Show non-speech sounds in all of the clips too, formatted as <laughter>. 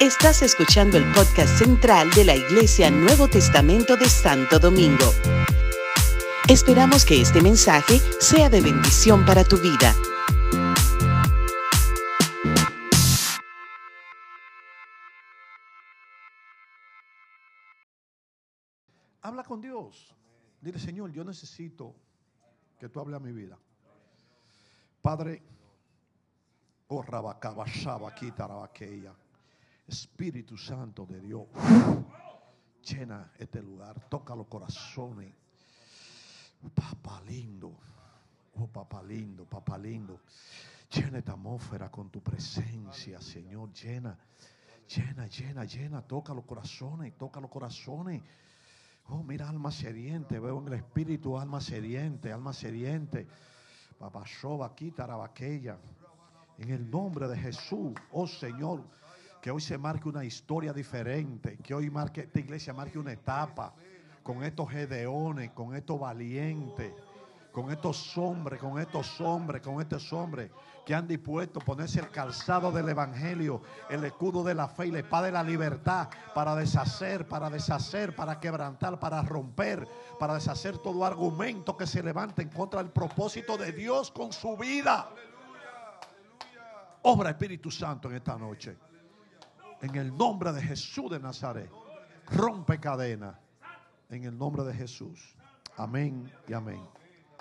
Estás escuchando el podcast central de la Iglesia Nuevo Testamento de Santo Domingo. Esperamos que este mensaje sea de bendición para tu vida. Habla con Dios. Dile, Señor, yo necesito que tú hables a mi vida. Padre, Espíritu Santo de Dios, llena este lugar, toca los corazones. Papá lindo, oh papá lindo, papá lindo. Llena esta atmósfera con tu presencia, Señor. Llena, llena, llena, llena. Toca los corazones, toca los corazones. Oh, mira, alma sediente. Veo en el espíritu alma sediente, alma sediente. Papá Shoba, aquella. En el nombre de Jesús, oh Señor que hoy se marque una historia diferente, que hoy marque, esta iglesia marque una etapa con estos gedeones, con estos valientes, con estos hombres, con estos hombres, con estos hombres que han dispuesto a ponerse el calzado del evangelio, el escudo de la fe y la espada de la libertad para deshacer, para deshacer, para quebrantar, para romper, para deshacer todo argumento que se levante en contra del propósito de Dios con su vida. Obra Espíritu Santo en esta noche. En el nombre de Jesús de Nazaret. Rompe cadena. En el nombre de Jesús. Amén y amén.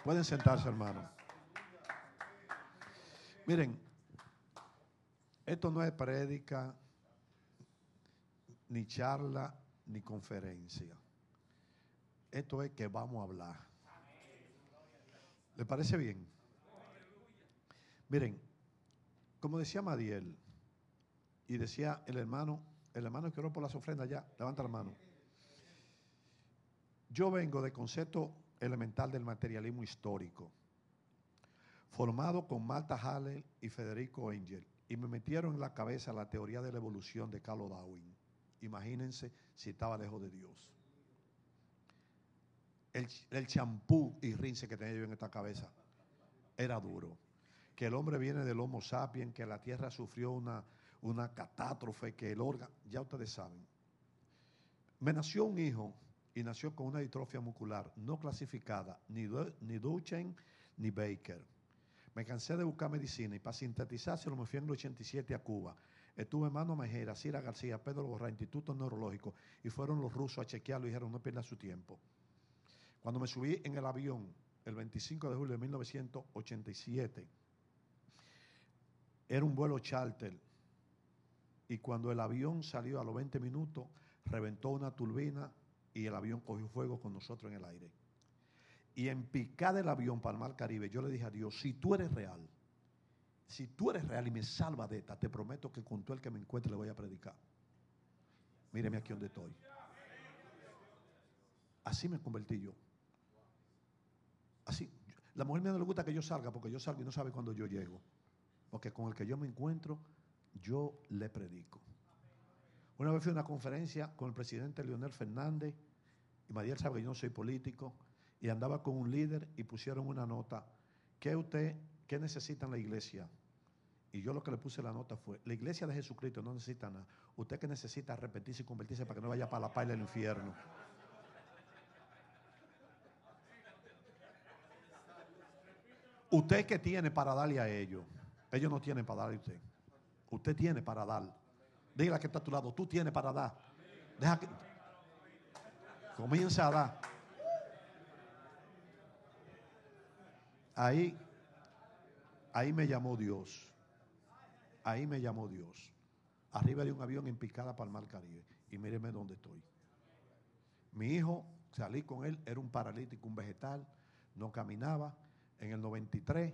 Pueden sentarse, hermano. Miren, esto no es prédica, ni charla, ni conferencia. Esto es que vamos a hablar. ¿Le parece bien? Miren, como decía Madiel, y decía el hermano, el hermano que oró por las ofrendas ya, levanta la mano. Yo vengo de concepto elemental del materialismo histórico, formado con Marta Haller y Federico Engel, y me metieron en la cabeza la teoría de la evolución de Carlos Darwin. Imagínense si estaba lejos de Dios. El champú y rince que tenía yo en esta cabeza era duro. Que el hombre viene del Homo sapiens, que la tierra sufrió una, una catástrofe, que el órgano, ya ustedes saben. Me nació un hijo y nació con una distrofia muscular no clasificada, ni, ni Duchen ni Baker. Me cansé de buscar medicina y para sintetizárselo me fui en el 87 a Cuba. Estuve en Mano Mejera, Cira García, Pedro Borra, Instituto Neurológico, y fueron los rusos a chequearlo y dijeron no pierda su tiempo. Cuando me subí en el avión el 25 de julio de 1987, era un vuelo charter y cuando el avión salió a los 20 minutos, reventó una turbina y el avión cogió fuego con nosotros en el aire. Y en picada del avión para el Mar Caribe, yo le dije a Dios, si tú eres real, si tú eres real y me salva de esta, te prometo que con todo el que me encuentre le voy a predicar. Míreme aquí donde estoy. Así me convertí yo. Así. La mujer mía no le gusta que yo salga porque yo salgo y no sabe cuándo yo llego. Porque con el que yo me encuentro, yo le predico. Una vez fui a una conferencia con el presidente Leonel Fernández, y Mariel sabe que yo soy político, y andaba con un líder y pusieron una nota. ¿Qué usted, qué necesita en la iglesia? Y yo lo que le puse la nota fue, la iglesia de Jesucristo no necesita nada. Usted que necesita arrepentirse y convertirse para que no vaya para la paz del infierno. Usted que tiene para darle a ellos. Ellos no tienen para darle a usted. Usted tiene para dar. Dígale que está a tu lado, tú tienes para dar. Deja que comienza a dar. Ahí, ahí me llamó Dios. Ahí me llamó Dios. Arriba de un avión en picada para el Mar Caribe. Y míreme dónde estoy. Mi hijo, salí con él, era un paralítico, un vegetal, no caminaba. En el 93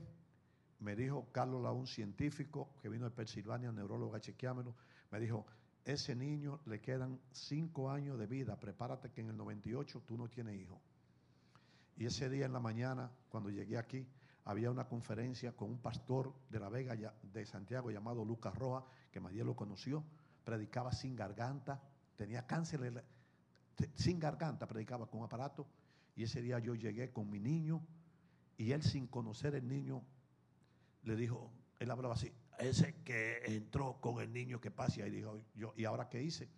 me dijo Carlos un científico que vino de Pensilvania, neurólogo a chequeármelo, me dijo, ese niño le quedan cinco años de vida, prepárate que en el 98 tú no tienes hijo. Y ese día en la mañana, cuando llegué aquí, había una conferencia con un pastor de la Vega de Santiago llamado Lucas Roja, que nadie lo conoció, predicaba sin garganta, tenía cáncer sin garganta, predicaba con aparato. Y ese día yo llegué con mi niño y él sin conocer el niño le dijo, él hablaba así, ese que entró con el niño que pasa y dijo, yo, ¿y ahora qué hice?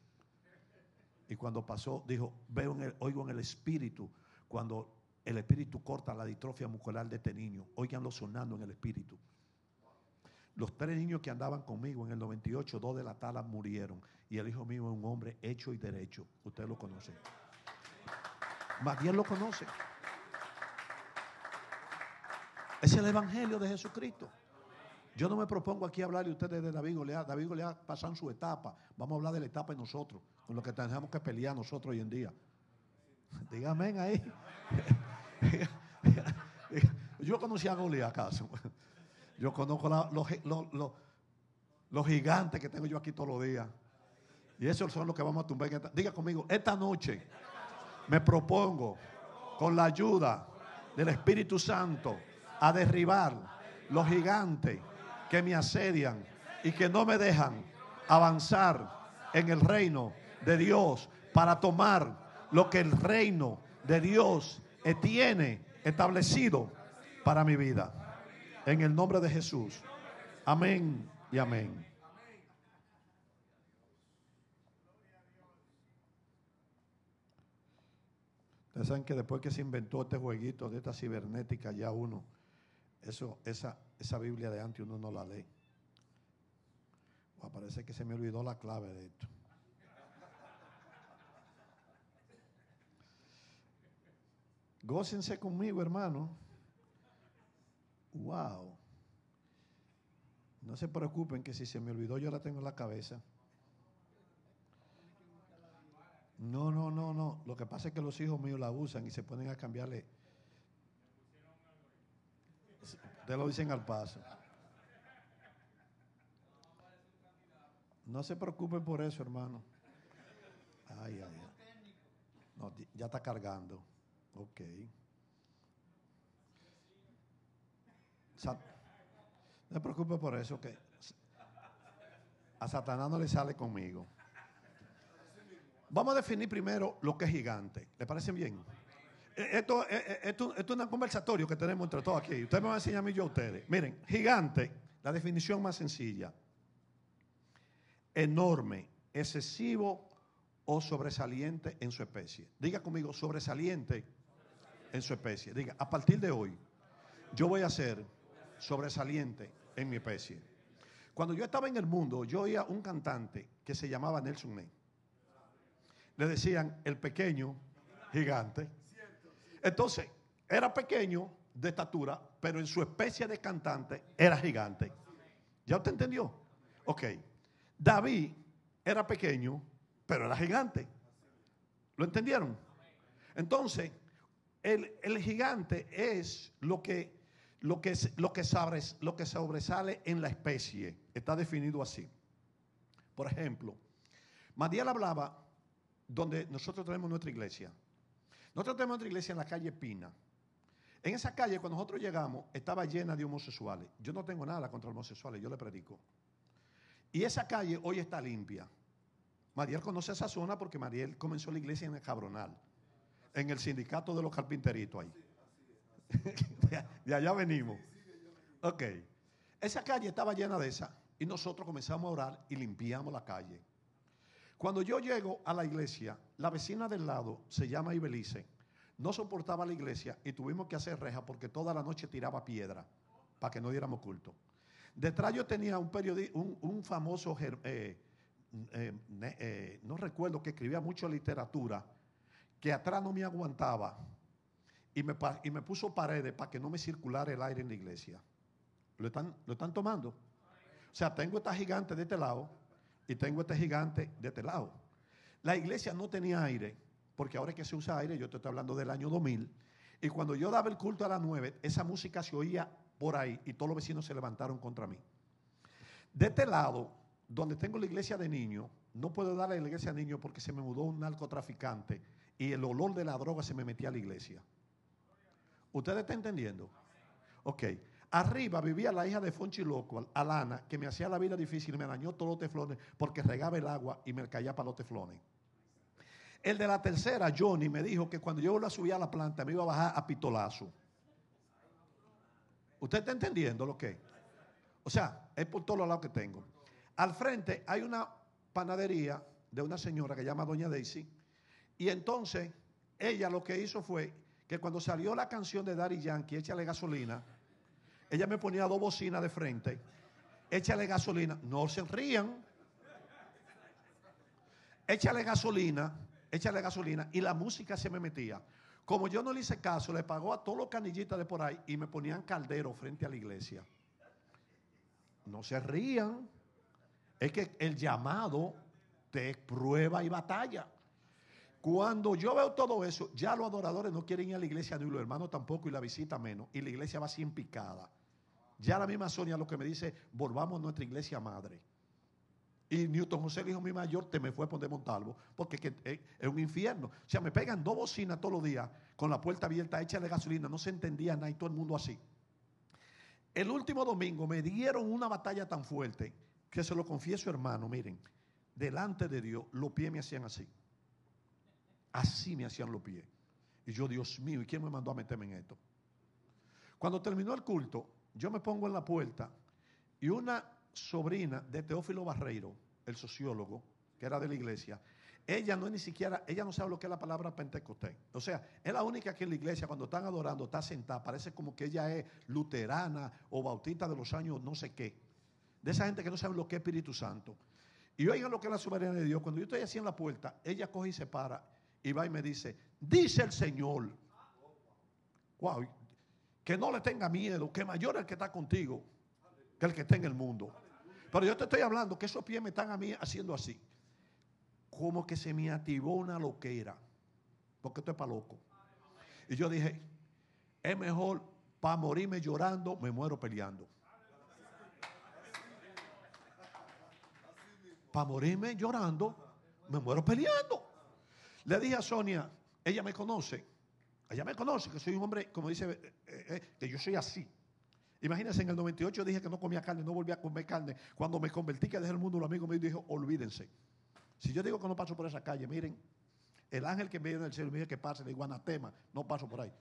Y cuando pasó, dijo, veo en el, oigo en el espíritu, cuando el espíritu corta la distrofia muscular de este niño, oiganlo sonando en el espíritu. Los tres niños que andaban conmigo en el 98, dos de la tala murieron. Y el hijo mío es un hombre hecho y derecho. Usted lo conoce. Más bien lo conoce. Es el evangelio de Jesucristo. Yo no me propongo aquí hablarle a ustedes de David Goliat. David Goliat pasado su etapa. Vamos a hablar de la etapa de nosotros, con lo que tenemos que pelear nosotros hoy en día. Dígame ahí. <laughs> Yo conocí a Goliat acaso. Yo conozco los, gigantes que tengo yo aquí todos los días. Y esos son los que vamos a tumbar. Diga conmigo, esta noche me propongo, con la ayuda del Espíritu Santo, a derribar los gigantes que me asedian y que no me dejan avanzar en el reino de Dios para tomar lo que el reino de Dios tiene establecido para mi vida. En el nombre de Jesús. Amén y amén. Ustedes saben que después que se inventó este jueguito de esta cibernética, ya uno, eso, esa, esa Biblia de antes uno no la lee. parece que se me olvidó la clave de esto. Gócense conmigo, hermano. Wow. No se preocupen que si se me olvidó yo la tengo en la cabeza. No, no, no, no. Lo que pasa es que los hijos míos la usan y se ponen a cambiarle. Lo dicen al paso. No se preocupen por eso, hermano. No, ya está cargando. Ok. No se preocupe por eso, que a Satanás no le sale conmigo. Vamos a definir primero lo que es gigante. ¿Le parece bien? Eh, esto, eh, eh, esto, esto, es un conversatorio que tenemos entre todos aquí. Ustedes me van a enseñar a mí yo a ustedes. Miren, gigante, la definición más sencilla. Enorme, excesivo o sobresaliente en su especie. Diga conmigo, sobresaliente en su especie. Diga, a partir de hoy, yo voy a ser sobresaliente en mi especie. Cuando yo estaba en el mundo, yo oía un cantante que se llamaba Nelson Ney. Le decían el pequeño gigante. Entonces, era pequeño de estatura, pero en su especie de cantante era gigante. ¿Ya usted entendió? Ok. David era pequeño, pero era gigante. ¿Lo entendieron? Entonces, el, el gigante es lo que lo que, lo, que lo que sobresale en la especie. Está definido así. Por ejemplo, Madiel hablaba donde nosotros tenemos nuestra iglesia. Nosotros tenemos nuestra iglesia en la calle Pina. En esa calle, cuando nosotros llegamos, estaba llena de homosexuales. Yo no tengo nada contra homosexuales, yo le predico. Y esa calle hoy está limpia. Mariel conoce esa zona porque Mariel comenzó la iglesia en el Cabronal, en el sindicato de los carpinteritos ahí. <laughs> de allá venimos. Ok. Esa calle estaba llena de esa. Y nosotros comenzamos a orar y limpiamos la calle. Cuando yo llego a la iglesia, la vecina del lado se llama Ibelice. No soportaba la iglesia y tuvimos que hacer reja porque toda la noche tiraba piedra para que no diéramos culto. Detrás yo tenía un periodista, un, famoso, eh, eh, eh, no recuerdo, que escribía mucho literatura, que atrás no me aguantaba y me, y me puso paredes para que no me circulara el aire en la iglesia. ¿Lo están, ¿Lo están tomando? O sea, tengo esta gigante de este lado y tengo este gigante de este lado. La iglesia no tenía aire, porque ahora que se usa aire, yo te estoy hablando del año 2000, y cuando yo daba el culto a las 9, esa música se oía por ahí y todos los vecinos se levantaron contra mí. De este lado, donde tengo la iglesia de niños, no puedo darle a la iglesia de niños porque se me mudó un narcotraficante y el olor de la droga se me metía a la iglesia. ¿Ustedes están entendiendo? Ok. Arriba vivía la hija de Fonchi Loco, Alana, que me hacía la vida difícil, me dañó todos los teflones porque regaba el agua y me caía para los teflones. El de la tercera, Johnny, me dijo que cuando yo la subía a la planta me iba a bajar a pitolazo. ¿Usted está entendiendo lo que? O sea, es por todos los lados que tengo. Al frente hay una panadería de una señora que se llama Doña Daisy. Y entonces ella lo que hizo fue que cuando salió la canción de Daddy Yankee, échale gasolina, ella me ponía dos bocinas de frente, échale gasolina, no se rían, échale gasolina, échale gasolina, y la música se me metía. Como yo no le hice caso, le pagó a todos los canillitas de por ahí y me ponían caldero frente a la iglesia. No se rían. Es que el llamado de prueba y batalla. Cuando yo veo todo eso, ya los adoradores no quieren ir a la iglesia, ni los hermanos tampoco, y la visita menos. Y la iglesia va en picada. Ya la misma Sonia lo que me dice, volvamos a nuestra iglesia madre. Y Newton José, el hijo mi mayor, te me fue a poner Montalvo, porque es un infierno. O sea, me pegan dos bocinas todos los días con la puerta abierta, hecha de gasolina, no se entendía nada y todo el mundo así. El último domingo me dieron una batalla tan fuerte que se lo confieso, hermano, miren, delante de Dios, los pies me hacían así. Así me hacían los pies. Y yo, Dios mío, ¿y quién me mandó a meterme en esto? Cuando terminó el culto, yo me pongo en la puerta y una sobrina de Teófilo Barreiro, el sociólogo, que era de la iglesia, ella no es ni siquiera, ella no sabe lo que es la palabra pentecostés. O sea, es la única que en la iglesia cuando están adorando está sentada, parece como que ella es luterana o bautista de los años no sé qué. De esa gente que no sabe lo que es Espíritu Santo. Y oigan lo que es la soberanía de Dios. Cuando yo estoy así en la puerta, ella coge y se para y va y me dice, dice el Señor, wow, que no le tenga miedo, que mayor el que está contigo que el que está en el mundo. Pero yo te estoy hablando que esos pies me están a mí haciendo así. Como que se me activó una loquera. Porque esto es para loco. Y yo dije, es mejor para morirme llorando, me muero peleando. Para morirme llorando, me muero peleando. Le dije a Sonia, ella me conoce, ella me conoce, que soy un hombre, como dice, eh, eh, eh, que yo soy así. Imagínense, en el 98 dije que no comía carne, no volvía a comer carne. Cuando me convertí, que dejé el mundo, los amigos me dijo, olvídense. Si yo digo que no paso por esa calle, miren, el ángel que me viene del cielo me dice que pase, le digo anatema, no paso por ahí.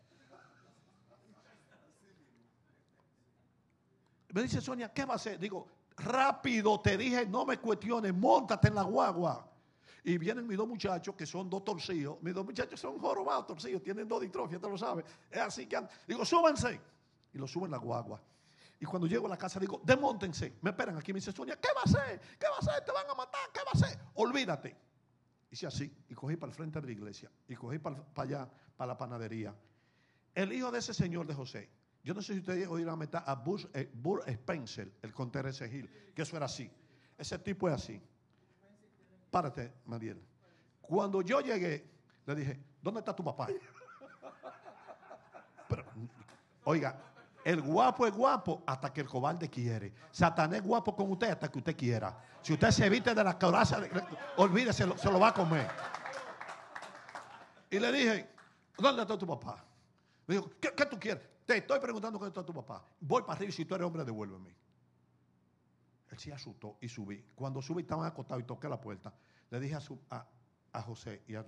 Me dice Sonia, ¿qué va a hacer? Digo, rápido, te dije, no me cuestiones, montate en la guagua. Y vienen mis dos muchachos que son dos torcidos. Mis dos muchachos son jorobados torcidos, tienen dos ditrofias, te lo sabes. Es así que, digo, súbanse y lo subo en la guagua. Y cuando llego a la casa digo, demóntense. Me esperan aquí. Me dice Sonia, ¿qué va a hacer? ¿Qué va a hacer? Te van a matar. ¿Qué va a hacer? Olvídate. Hice así y cogí para el frente de la iglesia y cogí para, allá, para la panadería. El hijo de ese señor de José, yo no sé si ustedes oyeron meter a eh, Burr Spencer, el conter ese Gil, que eso era así. Ese tipo es así. Párate, Mariel. Cuando yo llegué, le dije, ¿dónde está tu papá? Pero, oiga, el guapo es guapo hasta que el cobarde quiere. Satanás es guapo con usted hasta que usted quiera. Si usted se evite de la coraza, olvídese, se lo va a comer. Y le dije, ¿dónde está tu papá? Me dijo, ¿qué, tú quieres? Te estoy preguntando dónde está tu papá. Voy para arriba y si tú eres hombre, devuélveme. Él se asustó y subí. Cuando subí estaban acostados y toqué la puerta. Le dije a, José y a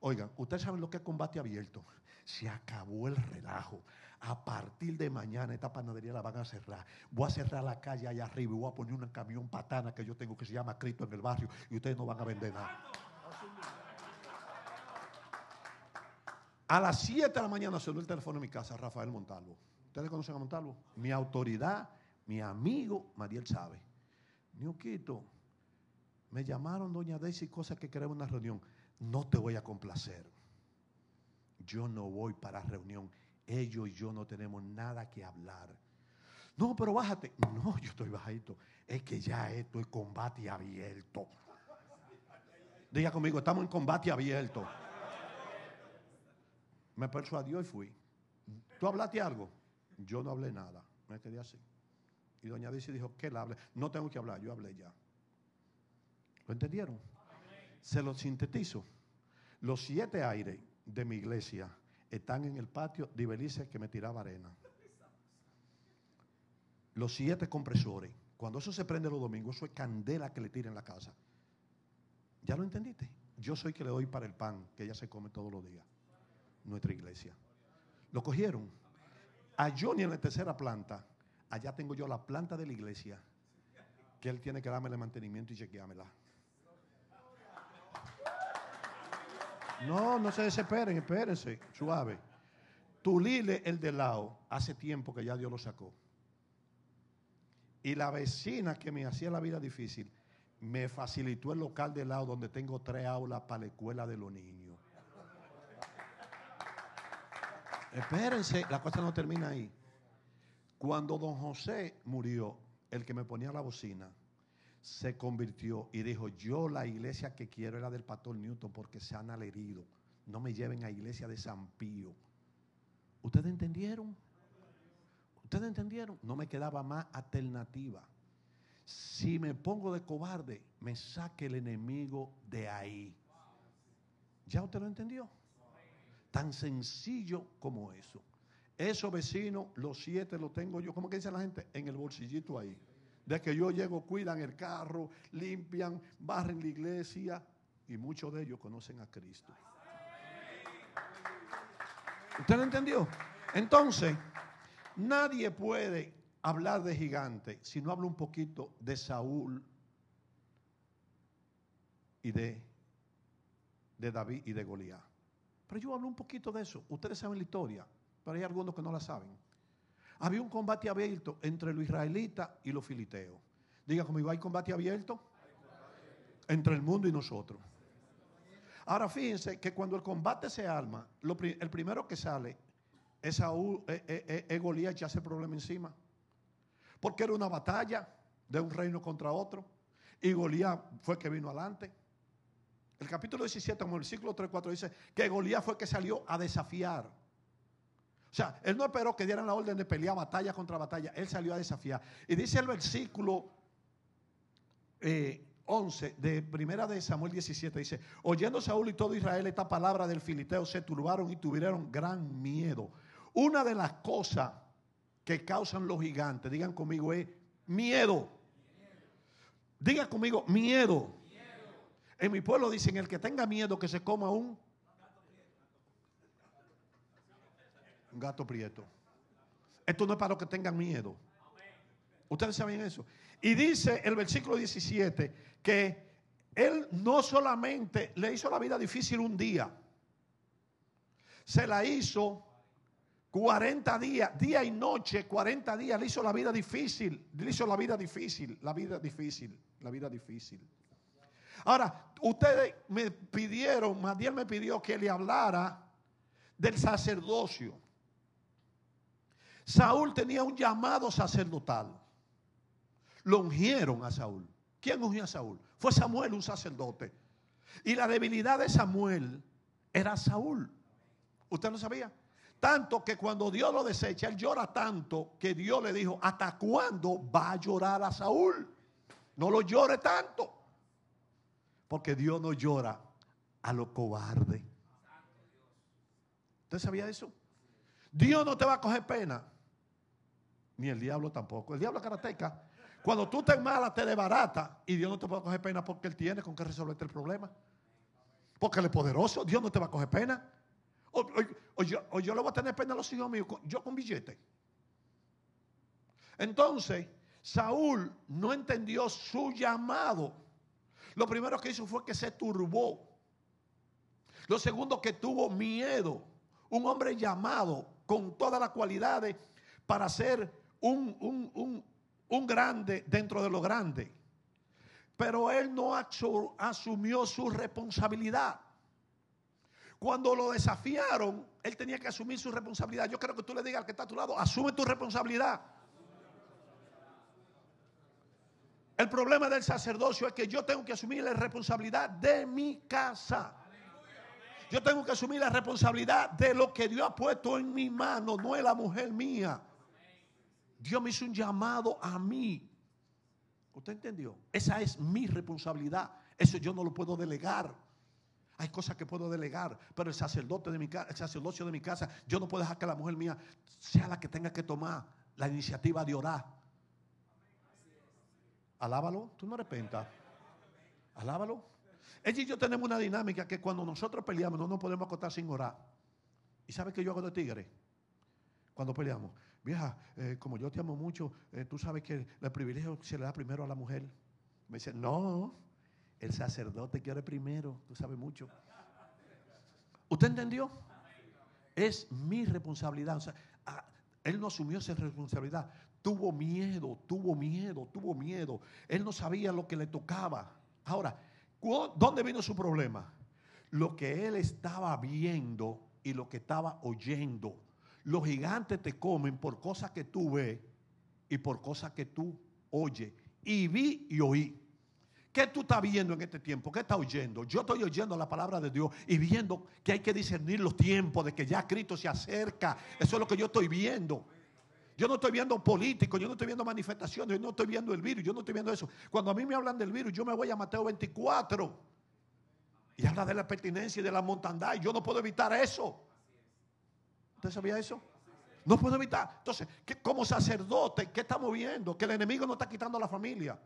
oigan, ustedes saben lo que es combate abierto. <laughs> Se acabó el relajo a partir de mañana esta panadería la van a cerrar. Voy a cerrar la calle allá arriba y voy a poner un camión patana que yo tengo que se llama Cristo en el barrio y ustedes no van a vender nada. A las 7 de la mañana sonó el teléfono en mi casa, Rafael Montalvo. ¿Ustedes conocen a Montalvo? Mi autoridad, mi amigo, Mariel sabe. Niuquito, me llamaron doña Daisy cosas que queremos una reunión. No te voy a complacer. Yo no voy para reunión ellos y yo no tenemos nada que hablar. No, pero bájate. No, yo estoy bajito. Es que ya esto es combate abierto. Diga conmigo, estamos en combate abierto. Me persuadió y fui. ¿Tú hablaste algo? Yo no hablé nada. Me quedé así. Doña Dice dijo, ¿qué le hable? No tengo que hablar, yo hablé ya. ¿Lo entendieron? Se lo sintetizo. Los siete aires de mi iglesia están en el patio de Belice que me tiraba arena. Los siete compresores. Cuando eso se prende los domingos, eso es candela que le tira en la casa. ¿Ya lo entendiste? Yo soy que le doy para el pan que ella se come todos los días. Nuestra iglesia. Lo cogieron. A Johnny en la tercera planta. Allá tengo yo la planta de la iglesia. que él tiene que darme el mantenimiento y chequeármela. No, no se desesperen, espérense, suave. Tulile, el de lado, hace tiempo que ya Dios lo sacó. Y la vecina que me hacía la vida difícil, me facilitó el local de lado donde tengo tres aulas para la escuela de los niños. Espérense, la cosa no termina ahí. Cuando don José murió, el que me ponía la bocina, se convirtió y dijo, yo la iglesia que quiero es la del pastor Newton porque se han alherido. No me lleven a iglesia de San Pío. ¿Ustedes entendieron? ¿Ustedes entendieron? No me quedaba más alternativa. Si me pongo de cobarde, me saque el enemigo de ahí. ¿Ya usted lo entendió? Tan sencillo como eso. Esos vecinos, los siete los tengo yo, ¿cómo que dice la gente? En el bolsillito ahí. De que yo llego, cuidan el carro, limpian, barren la iglesia y muchos de ellos conocen a Cristo. ¿Usted lo entendió? Entonces, nadie puede hablar de gigante si no habla un poquito de Saúl y de, de David y de Goliat. Pero yo hablo un poquito de eso. Ustedes saben la historia, pero hay algunos que no la saben. Había un combate abierto entre los israelitas y los filisteos. Diga conmigo, ¿hay combate abierto? Entre el mundo y nosotros. Ahora fíjense que cuando el combate se arma, el primero que sale es, Saúl, es, es, es Goliat y hace problema encima. Porque era una batalla de un reino contra otro. Y Goliat fue que vino adelante. El capítulo 17, como el versículo 3, 4 dice que Goliat fue que salió a desafiar. O sea, él no esperó que dieran la orden de pelear batalla contra batalla. Él salió a desafiar. Y dice el versículo eh, 11 de primera de Samuel 17, dice, oyendo Saúl y todo Israel esta palabra del filisteo, se turbaron y tuvieron gran miedo. Una de las cosas que causan los gigantes, digan conmigo, es miedo. Diga conmigo, miedo. En mi pueblo dicen, el que tenga miedo que se coma un, gato prieto. Esto no es para los que tengan miedo. Ustedes saben eso. Y dice el versículo 17 que él no solamente le hizo la vida difícil un día, se la hizo 40 días, día y noche, 40 días, le hizo la vida difícil, le hizo la vida difícil, la vida difícil, la vida difícil. Ahora, ustedes me pidieron, Madiel me pidió que le hablara del sacerdocio. Saúl tenía un llamado sacerdotal. Lo ungieron a Saúl. ¿Quién ungió a Saúl? Fue Samuel, un sacerdote. Y la debilidad de Samuel era Saúl. ¿Usted lo sabía? Tanto que cuando Dios lo desecha, él llora tanto que Dios le dijo, ¿hasta cuándo va a llorar a Saúl? No lo llore tanto. Porque Dios no llora a lo cobarde. ¿Usted sabía eso? Dios no te va a coger pena. Ni el diablo tampoco. El diablo karateca. Cuando tú estás mala, te desbarata. Y Dios no te a coger pena porque Él tiene con qué resolverte el problema. Porque Él es poderoso. Dios no te va a coger pena. O, yo, o yo, le voy a tener pena a los hijos míos. Yo con billete. Entonces, Saúl no entendió su llamado lo primero que hizo fue que se turbó. Lo segundo que tuvo miedo. Un hombre llamado con todas las cualidades para ser un, un, un, grande dentro de lo grande. Pero él no asumió su responsabilidad. Cuando lo desafiaron, él tenía que asumir su responsabilidad. Yo creo que tú le digas al que está a tu lado, asume tu responsabilidad. El problema del sacerdocio es que yo tengo que asumir la responsabilidad de mi casa. Yo tengo que asumir la responsabilidad de lo que Dios ha puesto en mi mano, no es la mujer mía. Dios me hizo un llamado a mí. ¿Usted entendió? Esa es mi responsabilidad. Eso yo no lo puedo delegar. Hay cosas que puedo delegar, pero el sacerdote de mi casa, el sacerdocio de mi casa, yo no puedo dejar que la mujer mía sea la que tenga que tomar la iniciativa de orar. Alábalo, tú no arrepentas. Alábalo. Ella y yo tenemos una dinámica que cuando nosotros peleamos no nos podemos acostar sin orar. ¿Y sabe qué yo hago de tigre? Cuando peleamos. Vieja, eh, como yo te amo mucho, eh, tú sabes que el privilegio se le da primero a la mujer. Me dice, no, el sacerdote quiere primero, tú sabes mucho. ¿Usted entendió? Es mi responsabilidad. O sea, él no asumió esa responsabilidad. Tuvo miedo, tuvo miedo, tuvo miedo. Él no sabía lo que le tocaba. Ahora, ¿dónde vino su problema? Lo que él estaba viendo y lo que estaba oyendo. Los gigantes te comen por cosas que tú ves y por cosas que tú oyes. Y vi y oí. ¿Qué tú estás viendo en este tiempo? ¿Qué estás oyendo? Yo estoy oyendo la palabra de Dios y viendo que hay que discernir los tiempos de que ya Cristo se acerca. Eso es lo que yo estoy viendo. Yo no estoy viendo políticos, yo no estoy viendo manifestaciones, yo no estoy viendo el virus, yo no estoy viendo eso. Cuando a mí me hablan del virus, yo me voy a Mateo 24 y habla de la pertinencia y de la montandad y yo no puedo evitar eso. ¿Usted sabía eso? No puedo evitar. Entonces, como sacerdote, ¿qué estamos viendo? Que el enemigo no está quitando a la familia.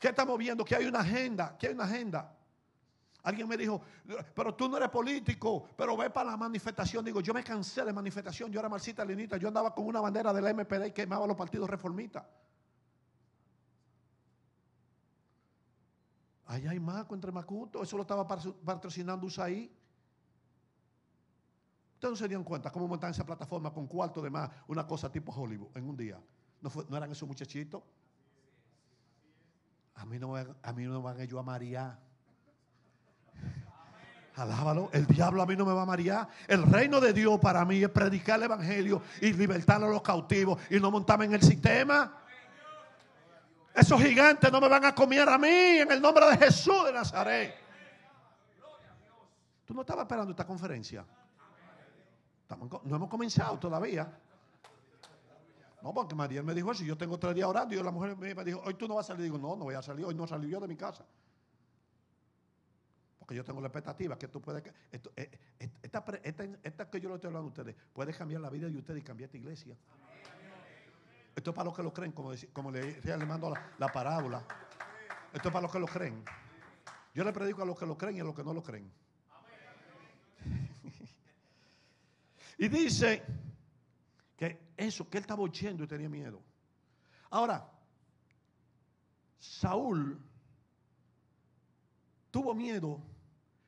¿Qué estamos viendo? Que hay una agenda, que hay una agenda. Alguien me dijo, pero tú no eres político, pero ve para la manifestación. Digo, yo me cansé de manifestación. Yo era marxista lenita. Yo andaba con una bandera de la MPD y quemaba los partidos reformistas. Allá hay Maco entre Macuto. Eso lo estaba patrocinando USAID. Ustedes no se dieron cuenta cómo montan esa plataforma con cuarto de más, una cosa tipo Hollywood en un día. ¿No, eran esos muchachitos? A mí no, a mí no me van ellos a María. Alábalo. El diablo a mí no me va a marear. El reino de Dios para mí es predicar el evangelio y libertar a los cautivos y no montarme en el sistema. Esos gigantes no me van a comer a mí en el nombre de Jesús de Nazaret. Tú no estabas esperando esta conferencia. No hemos comenzado todavía. No, porque María me dijo eso. Yo tengo tres días orando y la mujer me dijo, hoy tú no vas a salir. Digo, no, no voy a salir. Hoy no salí yo de mi casa. Porque yo tengo la expectativa que tú puedes. Esto, eh, eh, esta, esta, que yo le estoy hablando a ustedes puede cambiar la vida de ustedes y cambiar esta iglesia. Esto es para los que lo creen, como, como le, le mando la, parábola. Esto es para los que lo creen. Yo le predico a los que lo creen y a los que no lo creen. Y dice que eso, que él estaba oyendo y tenía miedo. Ahora, Saúl tuvo miedo,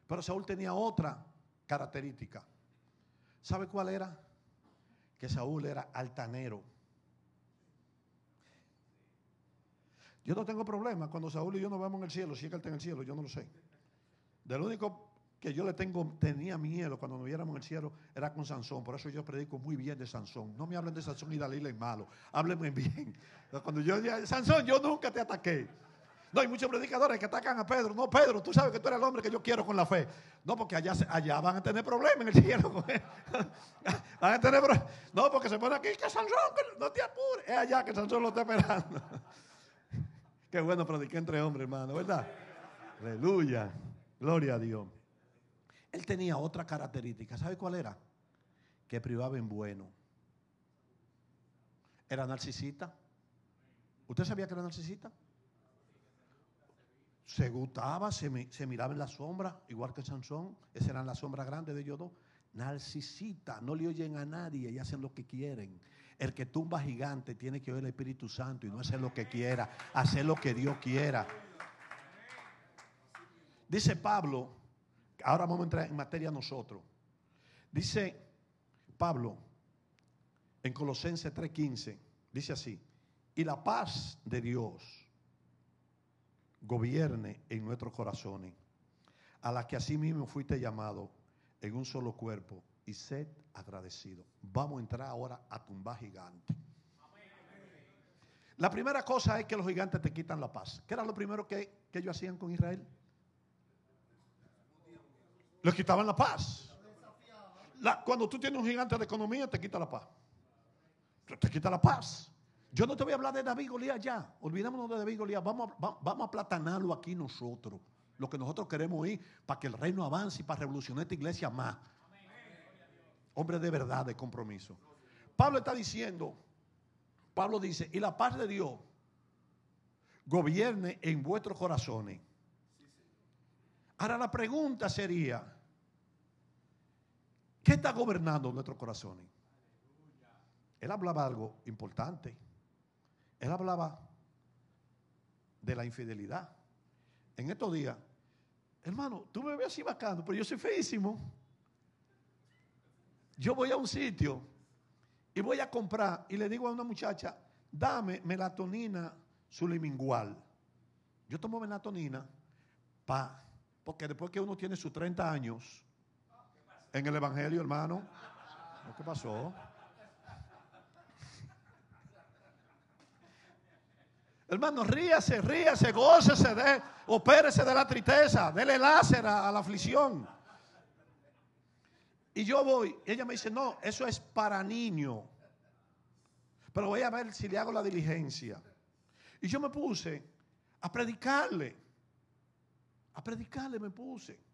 pero Saúl tenía otra característica. ¿Sabe cuál era? Que Saúl era altanero. Yo no tengo problema cuando Saúl y yo nos vamos en el cielo, si es que él está en el cielo, yo no lo sé. Del único que yo le tengo, tenía miedo cuando nos viéramos en el cielo era con Sansón. Por eso yo predico muy bien de Sansón. No me hablen de Sansón y Dalila es malo. Háblenme bien. <laughs> Cuando yo diga, Sansón, yo nunca te ataqué. No, hay muchos predicadores que atacan a Pedro. No, Pedro, tú sabes que tú eres el hombre que yo quiero con la fe. No, porque allá, allá van a tener problemas en el cielo. <laughs> van a tener problemas. No, porque se pone aquí que Sansón, no te apures. Es allá que Sansón lo está esperando. <laughs> Qué bueno predicar entre hombres, hermano, ¿verdad? Aleluya. Gloria a Dios. Él tenía otra característica. ¿Sabe cuál era? Que privaba en bueno. Era narcisista. ¿Usted sabía que era narcisista? Se gustaba, se, miraba en la sombra, igual que Sansón. Esa era la sombra grande de ellos dos. Narcisista, no le oyen a nadie y hacen lo que quieren. El que tumba gigante tiene que oír el Espíritu Santo y no hacer lo que quiera, hacer lo que Dios quiera. Dice Pablo Ahora vamos a entrar en materia nosotros. Dice Pablo en Colosenses 3:15, dice así, y la paz de Dios gobierne en nuestros corazones, a la que así mismo fuiste llamado en un solo cuerpo y sed agradecido. Vamos a entrar ahora a tumbar gigantes. La primera cosa es que los gigantes te quitan la paz. ¿Qué era lo primero que, que ellos hacían con Israel? Les quitaban la paz. cuando tú tienes un gigante de economía, te quita la paz. Te quita la paz. Yo no te voy a hablar de David Golías ya. Olvidémonos de David Golías. Vamos, vamos a platanarlo aquí nosotros. Lo que nosotros queremos oír para que el reino avance y para revolucionar esta iglesia más. Hombre de verdad, de compromiso. Pablo está diciendo, Pablo dice, y la paz de Dios gobierne en vuestros corazones. Ahora la pregunta sería, ¿Qué está gobernando nuestros corazones? él hablaba algo importante. Él hablaba de la infidelidad. En estos días, hermano, tú me ves así bacano, pero yo soy feísimo. Yo voy a un sitio y voy a comprar y le digo a una muchacha, dame melatonina sulimingual. Yo tomo melatonina pa, porque después que uno tiene sus 30 años en el Evangelio, hermano, ¿qué pasó? Hermano, ríase, ríase, gócese, de, opérese de la tristeza, dele láser a, la aflicción. Y yo voy, ella me dice, no, eso es para niño. Pero voy a ver si le hago la diligencia. Y yo me puse a predicarle. A predicarle me puse.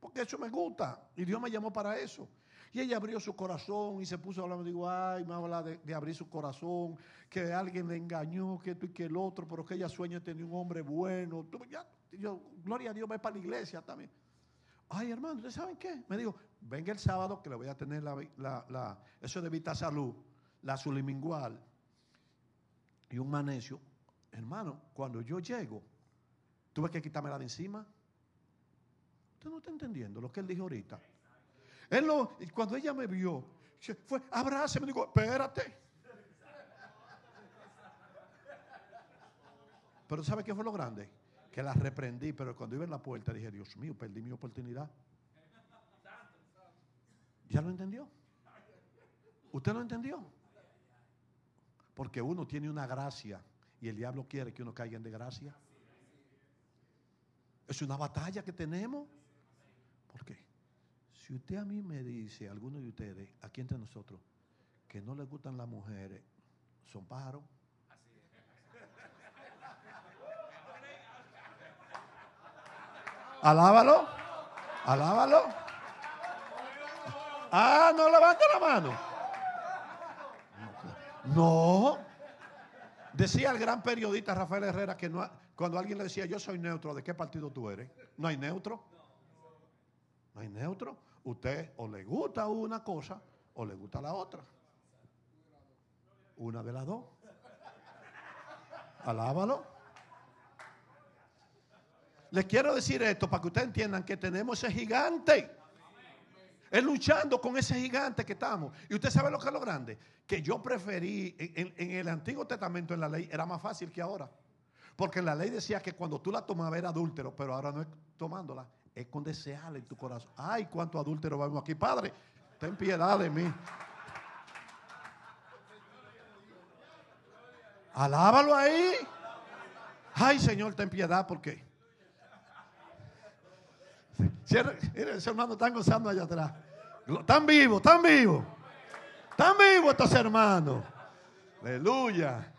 Porque eso me gusta. Y Dios me llamó para eso. Y ella abrió su corazón y se puso a hablar. Me digo, ay, me habla de, de, abrir su corazón, que alguien le engañó, que esto y que el otro, pero que ella sueña tener un hombre bueno. Ya, yo, gloria a Dios, ve para la iglesia también. Ay, hermano, ¿ustedes saben qué? Me dijo, venga el sábado que le voy a tener la, la, la eso de Vita Salud, la sulimingual y un magnesio. Hermano, cuando yo llego, tuve que quitármela de encima. Usted no está entendiendo lo que él dijo ahorita. Él lo, cuando ella me vio, fue, abrace, me dijo, espérate. Pero ¿sabe qué fue lo grande? Que la reprendí, pero cuando iba en la puerta dije, Dios mío, perdí mi oportunidad. ¿Ya lo entendió? ¿Usted lo entendió? Porque uno tiene una gracia y el diablo quiere que uno caiga en desgracia. Es una batalla que tenemos. ¿Por qué? Si usted a mí me dice, alguno de ustedes, aquí entre nosotros, que no le gustan las mujeres, son pájaros. Alábalo, alábalo. Ah, no levanta la mano. No. Decía el gran periodista Rafael Herrera que no, cuando alguien le decía yo soy neutro, ¿de qué partido tú eres? No hay neutro. No neutro. Usted o le gusta una cosa o le gusta la otra. Una de las dos. Alábalo. Les quiero decir esto para que ustedes entiendan que tenemos ese gigante. Es luchando con ese gigante que estamos. Y usted sabe lo que es lo grande. Que yo preferí, en, en, el Antiguo Testamento, en la ley, era más fácil que ahora. Porque en la ley decía que cuando tú la tomabas era adúltero, pero ahora no es tomándola, es con desearla en tu corazón. Ay, cuánto adúltero vamos aquí. Padre, ten piedad de mí. Alábalo ahí. Ay, Señor, ten piedad porque Mira, ese hermano están gozando allá atrás. Están vivos, están vivos. Están vivos estos hermanos. Aleluya.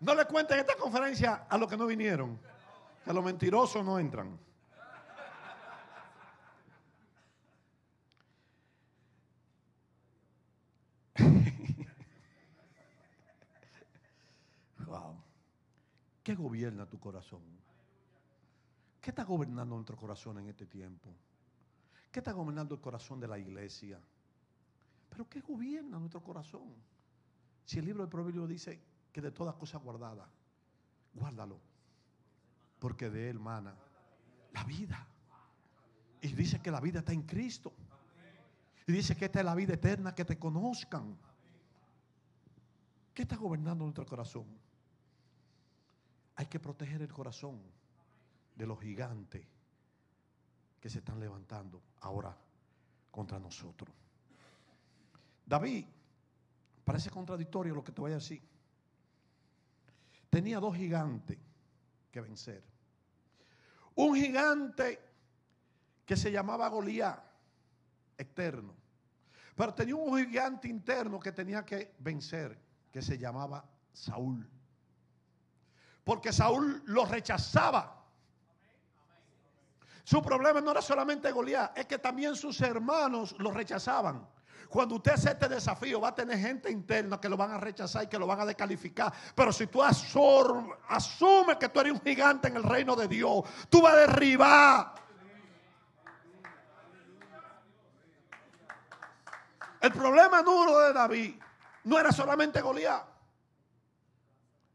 No le cuenten esta conferencia a los que no vinieron. Que los mentirosos no entran. <laughs> wow. ¿Qué gobierna tu corazón? ¿Qué está gobernando nuestro corazón en este tiempo? ¿Qué está gobernando el corazón de la iglesia? Pero ¿qué gobierna nuestro corazón? Si el libro de Proverbios dice que de todas cosas guardadas, guárdalo. Porque de él mana la vida. Y dice que la vida está en Cristo. Y dice que esta es la vida eterna, que te conozcan. ¿Qué está gobernando nuestro corazón? Hay que proteger el corazón de los gigantes que se están levantando ahora contra nosotros. David, parece contradictorio lo que te voy a decir. Tenía dos gigantes que vencer. Un gigante que se llamaba Goliat, externo. Pero tenía un gigante interno que tenía que vencer, que se llamaba Saúl. Porque Saúl lo rechazaba. Su problema no era solamente Goliat, es que también sus hermanos lo rechazaban. Cuando usted hace este desafío, va a tener gente interna que lo van a rechazar y que lo van a descalificar. Pero si tú asumes que tú eres un gigante en el reino de Dios, tú vas a derribar. El problema duro de David no era solamente Goliat.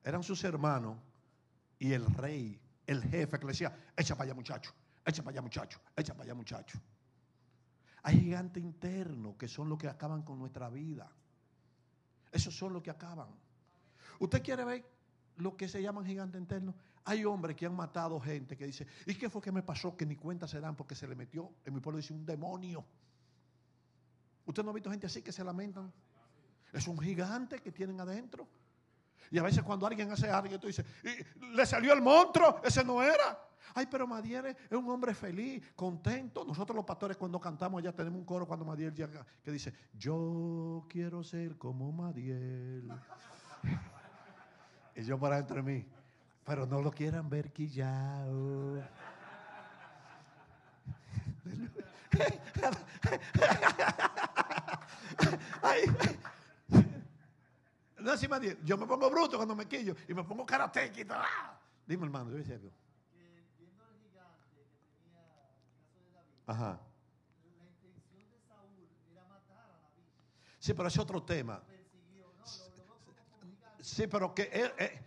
Eran sus hermanos y el rey, el jefe que le decía, echa para allá muchacho, echa para allá muchacho, echa para allá muchacho. Hay gigantes internos que son los que acaban con nuestra vida. Esos son los que acaban. ¿Usted quiere ver lo que se llaman gigantes internos? Hay hombres que han matado gente que dice, ¿y qué fue que me pasó? Que ni cuenta se dan porque se le metió, en mi pueblo dice, un demonio. ¿Usted no ha visto gente así que se lamentan? Es un gigante que tienen adentro. Y a veces cuando alguien hace algo, tú le salió el monstruo, ese no era. Ay, pero Madiel es un hombre feliz, contento. Nosotros los pastores cuando cantamos ya tenemos un coro cuando Madiel llega que dice, yo quiero ser como Madiel. <laughs> y yo para dentro de mí, pero no lo quieran ver quillao. <laughs> Ay, no, así Madiel, yo me pongo bruto cuando me quillo y me pongo karatequito. ¡ah! Dime hermano, yo decía algo. Ajá. La intención de Saúl era matar a David. Sí, pero es otro tema. Sí, pero que eh,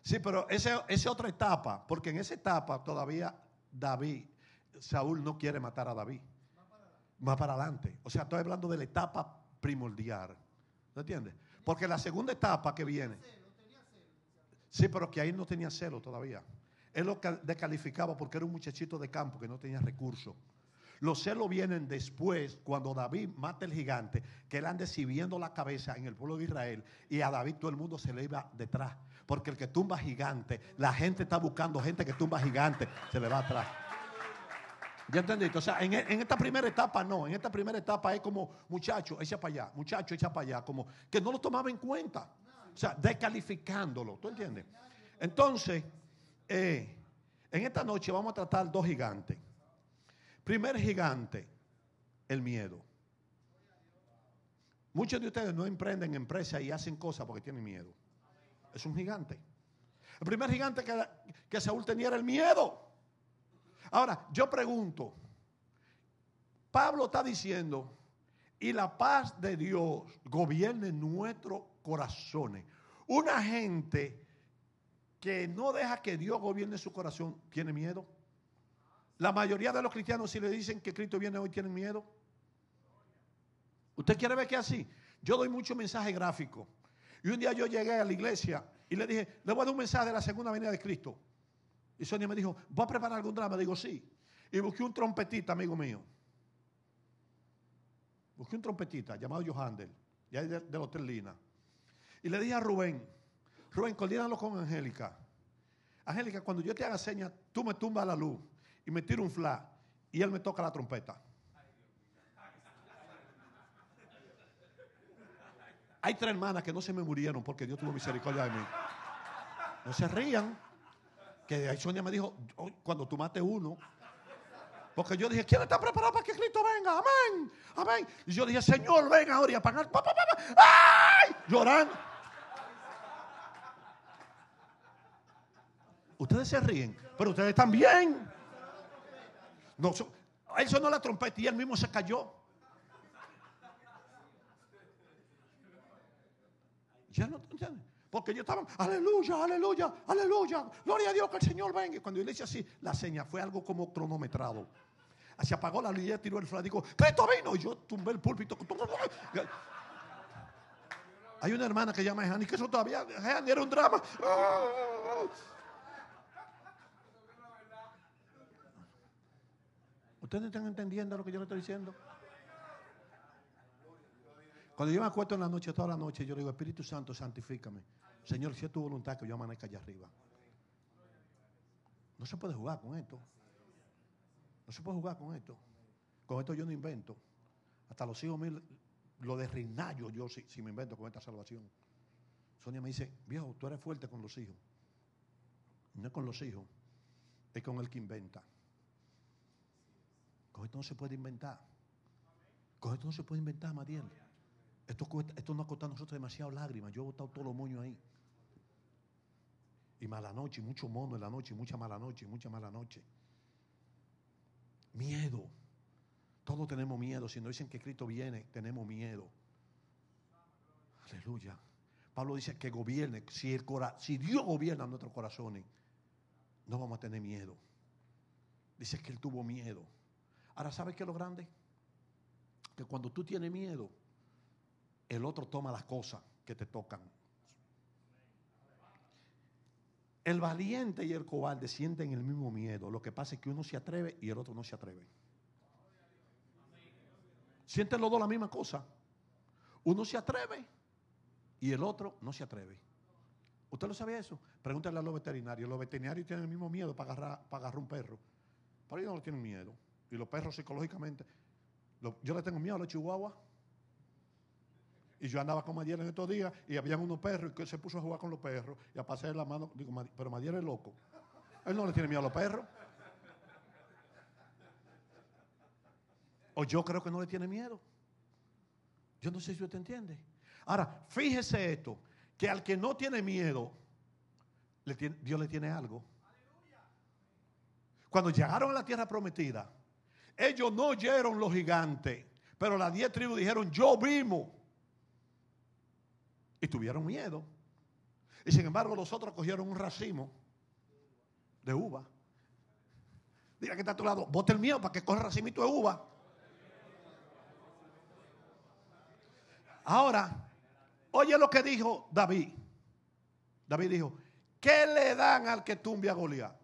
sí, pero esa es otra etapa, porque en esa etapa todavía David, Saúl no quiere matar a David. Más para adelante. O sea, estoy hablando de la etapa primordial. ¿No entiendes? Porque la segunda etapa que viene. Sí, pero que ahí no tenía celo todavía. Él lo descalificaba porque era un muchachito de campo que no tenía recursos. Los celos vienen después, cuando David mata el gigante, que él anda exhibiendo la cabeza en el pueblo de Israel y a David todo el mundo se le iba detrás. Porque el que tumba gigante, la gente está buscando gente que tumba gigante, se le va atrás. ¿Ya entendiste? O sea, en, en, esta primera etapa no, en esta primera etapa es como, muchacho, echa para allá, muchacho, echa para allá, como que no lo tomaba en cuenta. O sea, descalificándolo, ¿tú entiendes? Entonces, eh, en esta noche vamos a tratar dos gigantes. Primer gigante, el miedo. Muchos de ustedes no emprenden empresas y hacen cosas porque tienen miedo. Es un gigante. El primer gigante que, que Saúl tenía era el miedo. Ahora, yo pregunto, Pablo está diciendo, y la paz de Dios gobierne nuestros corazones. Una gente que no deja que Dios gobierne su corazón, ¿tiene miedo? La mayoría de los cristianos, si le dicen que Cristo viene hoy, tienen miedo. ¿Usted quiere ver que así? Yo doy mucho mensaje gráfico. Y un día yo llegué a la iglesia y le dije, le voy a dar un mensaje de la segunda venida de Cristo. Y Sonia me dijo, ¿va a preparar algún drama? Digo, sí. Y busqué un trompetista, amigo mío. Busqué un trompetista llamado Johandel, ya del Hotel Lina. Y le dije a Rubén, Rubén, coordínalo con Angélica. Angélica, cuando yo te haga señas, tú me tumbas la luz y me tiro un flash y él me toca la trompeta. Hay tres hermanas que no se me murieron porque Dios tuvo misericordia de mí. No se rían. Que Sonia me dijo, cuando tú mates uno, porque yo dije, ¿quién está preparado para que Cristo venga? Amén, amén. Y yo dije, Señor, ven ahora y apagar. ¡Ay! Llorando. Ustedes se ríen, pero ustedes también. No, él sonó la trompeta y él mismo se cayó. Ya no, porque ellos estaban, aleluya, aleluya, aleluya, gloria a Dios que el Señor venga. Cuando yo le hice así, la seña fue algo como cronometrado. Se apagó la línea, tiró el dijo, Cristo vino. Y yo tumbé el púlpito. Hay una hermana que llama Hani, que eso todavía era un drama. ¿Ustedes están entendiendo lo que yo le estoy diciendo? Cuando yo me acuesto en la noche, toda la noche, yo le digo, Espíritu Santo, santifícame. Señor, si es tu voluntad que yo amanezca allá arriba. No se puede jugar con esto. No se puede jugar con esto. Con esto yo no invento. Hasta los hijos míos, lo de yo si, si me invento con esta salvación. Sonia me dice, viejo, tú eres fuerte con los hijos. No es con los hijos, es con el que inventa. Con esto no se puede inventar. Con esto no se puede inventar, Madiel. Esto, esto no ha costado a nosotros demasiado lágrimas. Yo he botado todos los moños ahí. Y mala noche, y mucho mono en la noche, y mucha mala noche, y mucha mala noche. Miedo. Todos tenemos miedo. Si no dicen que Cristo viene, tenemos miedo. Aleluya. Pablo dice que gobierne. Si, el si Dios gobierna nuestros corazones, no vamos a tener miedo. Dice que él tuvo miedo. Ahora, ¿sabes qué es lo grande? Que cuando tú tienes miedo, el otro toma las cosas que te tocan. El valiente y el cobarde sienten el mismo miedo. Lo que pasa es que uno se atreve y el otro no se atreve. Sienten los dos la misma cosa. Uno se atreve y el otro no se atreve. ¿Usted lo sabía eso? Pregúntale a los veterinarios. Los veterinarios tienen el mismo miedo para agarrar, para agarrar un perro. Pero ellos no tienen miedo. Y los perros psicológicamente. yo le tengo miedo a los chihuahuas. Y yo andaba con Madiel en estos días y había unos perros y que se puso a jugar con los perros y a pasar la mano. Digo, pero Madiel es loco. Él no le tiene miedo a los perros. O yo creo que no le tiene miedo. Yo no sé si usted entiende. Ahora, fíjese esto, que al que no tiene miedo, Dios le tiene algo. Cuando llegaron a la tierra prometida, ellos no oyeron los gigantes, pero las diez tribus dijeron, yo vimos. Y tuvieron miedo. Y sin embargo los otros cogieron un racimo de uva. Diga que está a tu lado, bote el miedo para que coja racimito de uva. Ahora, oye lo que dijo David. David dijo, ¿qué le dan al que tumbe a Goliat?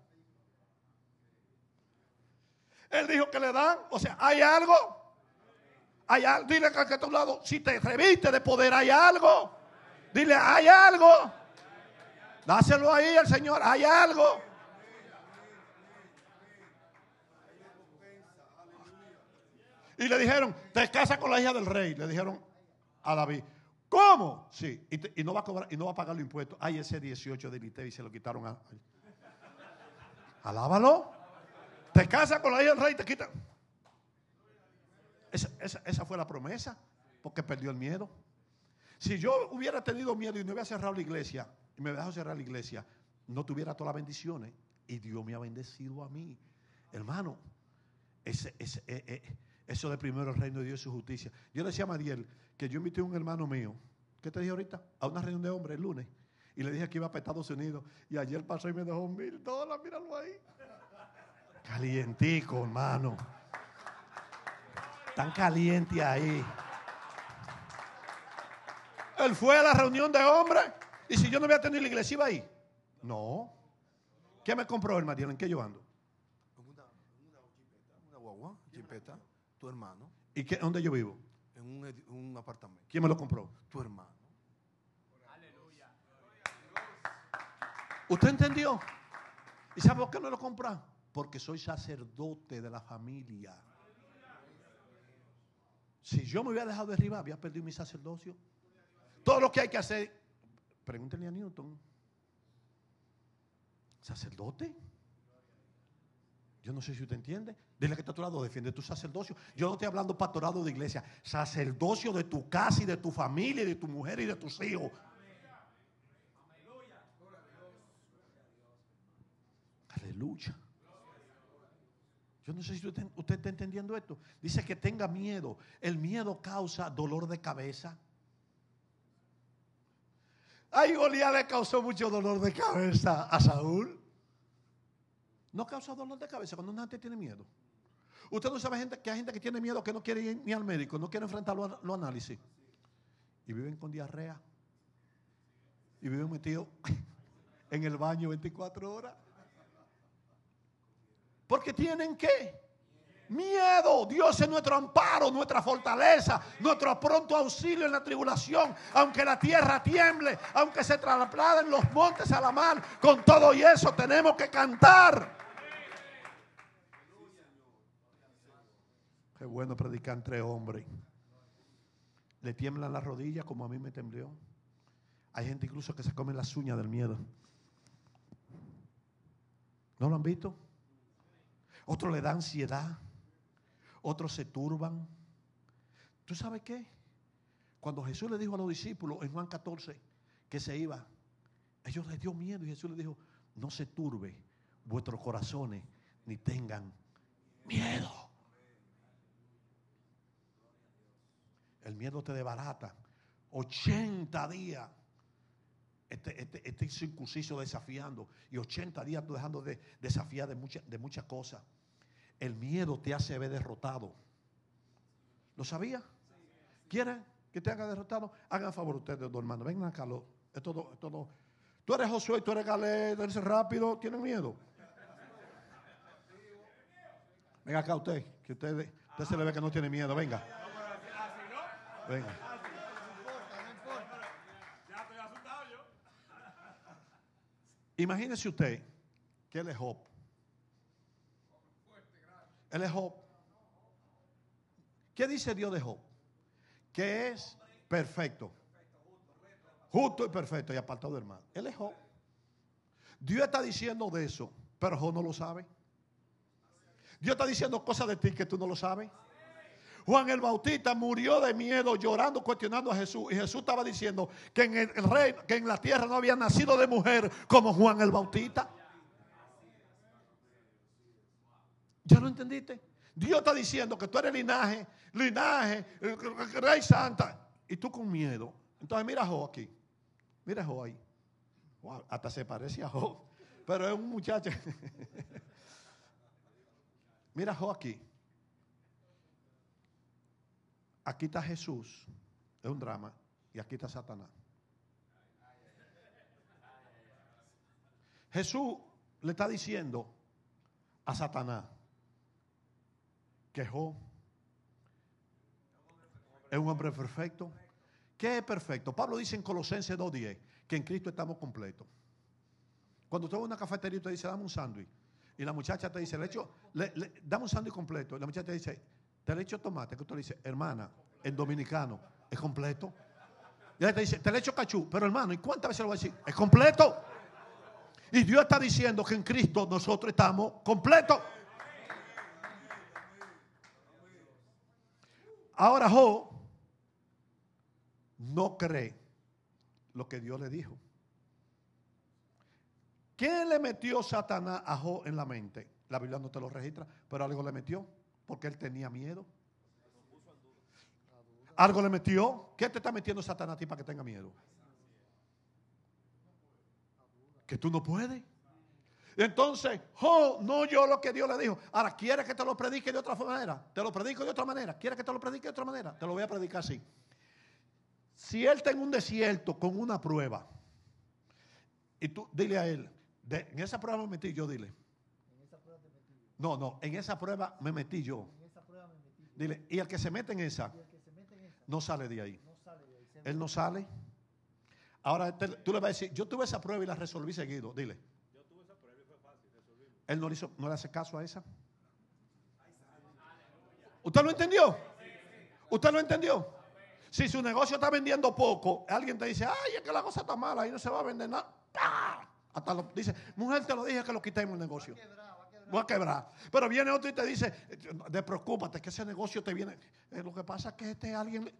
Él dijo que le dan, o sea, hay algo. Hay algo. Dile al que a tu lado, si te reviste de poder, hay algo. Dile, hay algo. Dáselo ahí al Señor, hay algo. Y le dijeron, te casas con la hija del rey. Le dijeron a David, ¿cómo? Sí, y, no va a cobrar, y no va a pagar los impuestos. Ay, ese 18 de y se lo quitaron a. Alábalo. Te casas con la hija del rey y te quitan. esa fue la promesa, porque perdió el miedo. Si yo hubiera tenido miedo y no hubiera cerrado la iglesia, y me dejado cerrar la iglesia, no tuviera todas las bendiciones. Y Dios me ha bendecido a mí. Hermano, ese, ese, eh, eh, eso de primero el reino de Dios y su justicia. Yo le decía a Mariel que yo invité a un hermano mío, ¿qué te dije ahorita? A una reunión de hombres el lunes. Y le dije que iba para Estados Unidos. Y ayer pasó y me dejó mil dólares, míralo ahí. Calientico, hermano. Tan caliente ahí. Él fue a la reunión de hombres y si yo no había tenido la iglesia, iba ahí. No. ¿Qué me compró el Mariel? ¿En qué yo ando? Una, una, guagua, chipeta, tu hermano. ¿Y qué, dónde yo vivo? En un, un apartamento. ¿Quién me lo compró? Tu hermano. Aleluya. ¿Usted entendió? ¿Y sabe por qué me lo compra? Porque soy sacerdote de la familia. Si yo me hubiera dejado de arriba, había perdido mi sacerdocio. Todo lo que hay que hacer. Pregúntenle a Newton. ¿Sacerdote? Yo no sé si usted entiende. Dile que está a tu lado, defiende tu sacerdocio. Yo no estoy hablando pastorado de iglesia, sacerdocio de tu casa y de tu familia y de tu mujer y de tus hijos. Aleluya. Yo no sé si usted, está entendiendo esto. Dice que tenga miedo. El miedo causa dolor de cabeza. Ay, Goliat le causó mucho dolor de cabeza a Saúl. No causa dolor de cabeza cuando una gente tiene miedo. Usted no sabe gente, que hay gente que tiene miedo que no quiere ir ni al médico, no quiere enfrentar los, análisis. Y viven con diarrea. Y viven metidos <laughs> en el baño 24 horas. Porque tienen que Miedo. Dios es nuestro amparo, nuestra fortaleza, nuestro pronto auxilio en la tribulación. Aunque la tierra tiemble, aunque se trasladen los montes a la mar, con todo y eso tenemos que cantar. Qué bueno predicar entre hombres. Le tiemblan las rodillas como a mí me tembló. Hay gente incluso que se come las uñas del miedo. ¿No lo han visto? Otro le da ansiedad otros se turban. ¿Tú sabes qué? Cuando Jesús le dijo a los discípulos en Juan 14 que se iba, ellos les dio miedo y Jesús les dijo, no se turbe vuestros corazones ni tengan miedo. el miedo te desbarata. 80 días. Este, este, este circunciso desafiando y 80 días dejando de desafiar de, muchas de muchas cosas. El miedo te hace ver derrotado. ¿Lo sabía? ¿Quieren que te haga derrotado? Hagan favor ustedes, dos hermanos. Vengan acá. Lo, todo, es todo. Tú eres Josué, tú eres Galé, tú eres rápido. ¿Tienen miedo? Venga acá usted, que usted, usted se le ve que no tiene miedo. Venga. Venga. Imagínese usted que él es Job. Él es Job. ¿Qué dice Dios de Job? Que es perfecto. Justo y perfecto y apartado del mal. Él es Job. Dios está diciendo de eso, pero Job no lo sabe. Dios está diciendo cosas de ti que tú no lo sabes. Juan el Bautista murió de miedo, llorando, cuestionando a Jesús. Y Jesús estaba diciendo que en el reino, que en la tierra no había nacido de mujer como Juan el Bautista. ¿Ya lo entendiste? Dios está diciendo que tú eres linaje, linaje, rey santa. Y tú con miedo. Entonces mira a aquí. Mira a Job ahí. hasta se parece a Job. Pero es un muchacho. <laughs> mira a Job aquí. Aquí está Jesús, es un drama, y aquí está Satanás. Jesús le está diciendo a Satanás que Job es un hombre perfecto. ¿Qué es perfecto? Pablo dice en Colosenses 2.10 que en Cristo estamos completos. Cuando usted va a una cafetería y te dice, dame un sándwich, y la muchacha te dice, le echo, dame un sándwich completo, y la muchacha te dice, te le echo tomate, que tú le dices, hermana, en dominicano, es completo. Y ella te dice, te le echo cachú, pero hermano, ¿y cuántas veces lo voy a decir? Es completo. Y Dios está diciendo que en Cristo nosotros estamos completos. Ahora Job no cree lo que Dios le dijo. ¿Qué le metió Satanás a Job en la mente? La Biblia no te lo registra, pero algo le metió porque él tenía miedo. Algo le metió. ¿Qué te está metiendo Satanás a ti para que tenga miedo? Que tú no puedes. Entonces, oh, no yo lo que Dios le dijo. Ahora, ¿quieres que te lo predique de otra manera? Te lo predico de otra manera. ¿Quieres que te lo predique de otra manera? Te lo voy a predicar así. Si él está en un desierto con una prueba, y tú dile a él, en esa prueba me metí yo, dile. No, no, en esa prueba me metí yo. Dile, y el que se mete en esa, no sale de ahí. Él no sale. Ahora tú le vas a decir, yo tuve esa prueba y la resolví seguido. Dile. Yo tuve esa prueba y fue fácil. Él no le, hizo, no le hace caso a esa. ¿Usted lo entendió? ¿Usted lo entendió? Si su negocio está vendiendo poco, alguien te dice, ay, es que la cosa está mala y no se va a vender nada. Hasta lo, dice, mujer, te lo dije que lo quitemos el negocio voy a quebrar. Pero viene otro y te dice, de preocúpate, que ese negocio te viene. Eh, lo que pasa es que este alguien...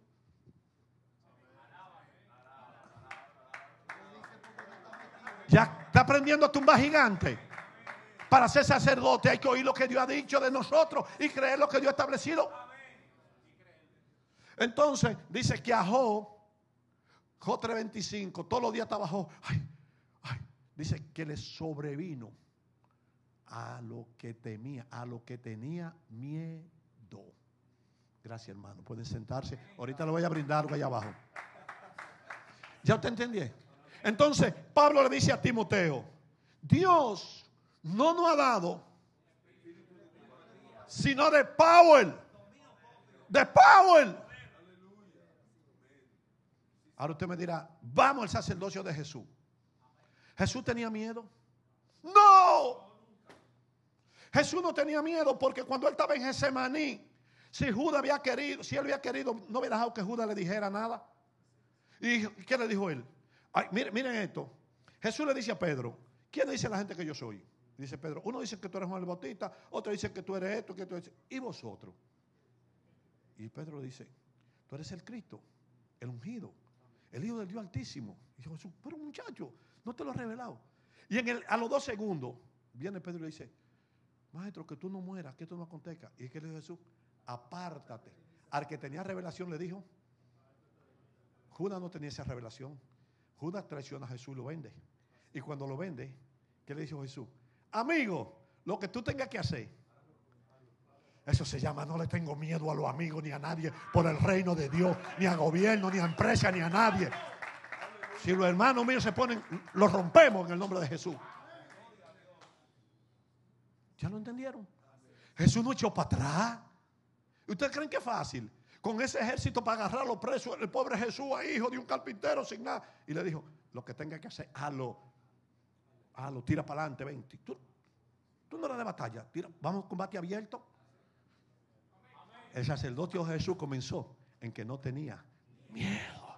Ya está aprendiendo a tumbar gigante. Para ser sacerdote hay que oír lo que Dios ha dicho de nosotros y creer lo que Dios ha establecido. Entonces dice que a Job, Job 3.25, todos los días trabajó. dice que le sobrevino a lo que temía, a lo que tenía miedo. Gracias, hermano. Pueden sentarse. Ahorita lo voy a brindar allá abajo. ¿Ya usted entendió? Entonces, Pablo le dice a Timoteo, Dios no nos ha dado sino de power. De power. Ahora usted me dirá, vamos al sacerdocio de Jesús. Jesús tenía miedo. No. Jesús no tenía miedo porque cuando él estaba en Getsemaní, si Judas había querido, si él había querido, no hubiera dejado que Judas le dijera nada. ¿Y qué le dijo él? miren, miren, esto. Jesús le dice a Pedro, ¿quién dice la gente que yo soy? Dice Pedro, uno dice que tú eres Juan el Bautista, otro dice que tú eres esto, que tú eres... ¿Y vosotros? Y Pedro dice, tú eres el Cristo, el ungido, el Hijo del Dios Altísimo. Y Jesús, pero muchacho, no te lo he revelado. Y en el, a los dos segundos viene Pedro y le dice, Maestro, que tú no mueras, que esto no acontezca. Y es que le dijo Jesús, apártate. Al que tenía revelación le dijo, Judas no tenía esa revelación. Judas traiciona a Jesús y lo vende. Y cuando lo vende, ¿qué le dijo Jesús? Amigo, lo que tú tengas que hacer. Eso se llama, no le tengo miedo a los amigos ni a nadie por el reino de Dios, ni a gobierno, ni a empresa, ni a nadie. Si los hermanos míos se ponen, los rompemos en el nombre de Jesús. ¿Ya lo entendieron? Jesús no echó para atrás. ¿Ustedes creen que fácil? Con ese ejército para agarrar a los presos, el pobre Jesús, hijo de un carpintero sin nada. Y le dijo, lo que tenga que hacer, hazlo. Hazlo, tira para adelante, ven. Tú, tú no eres de batalla, tira, vamos combate abierto. El sacerdote Jesús comenzó en que no tenía miedo.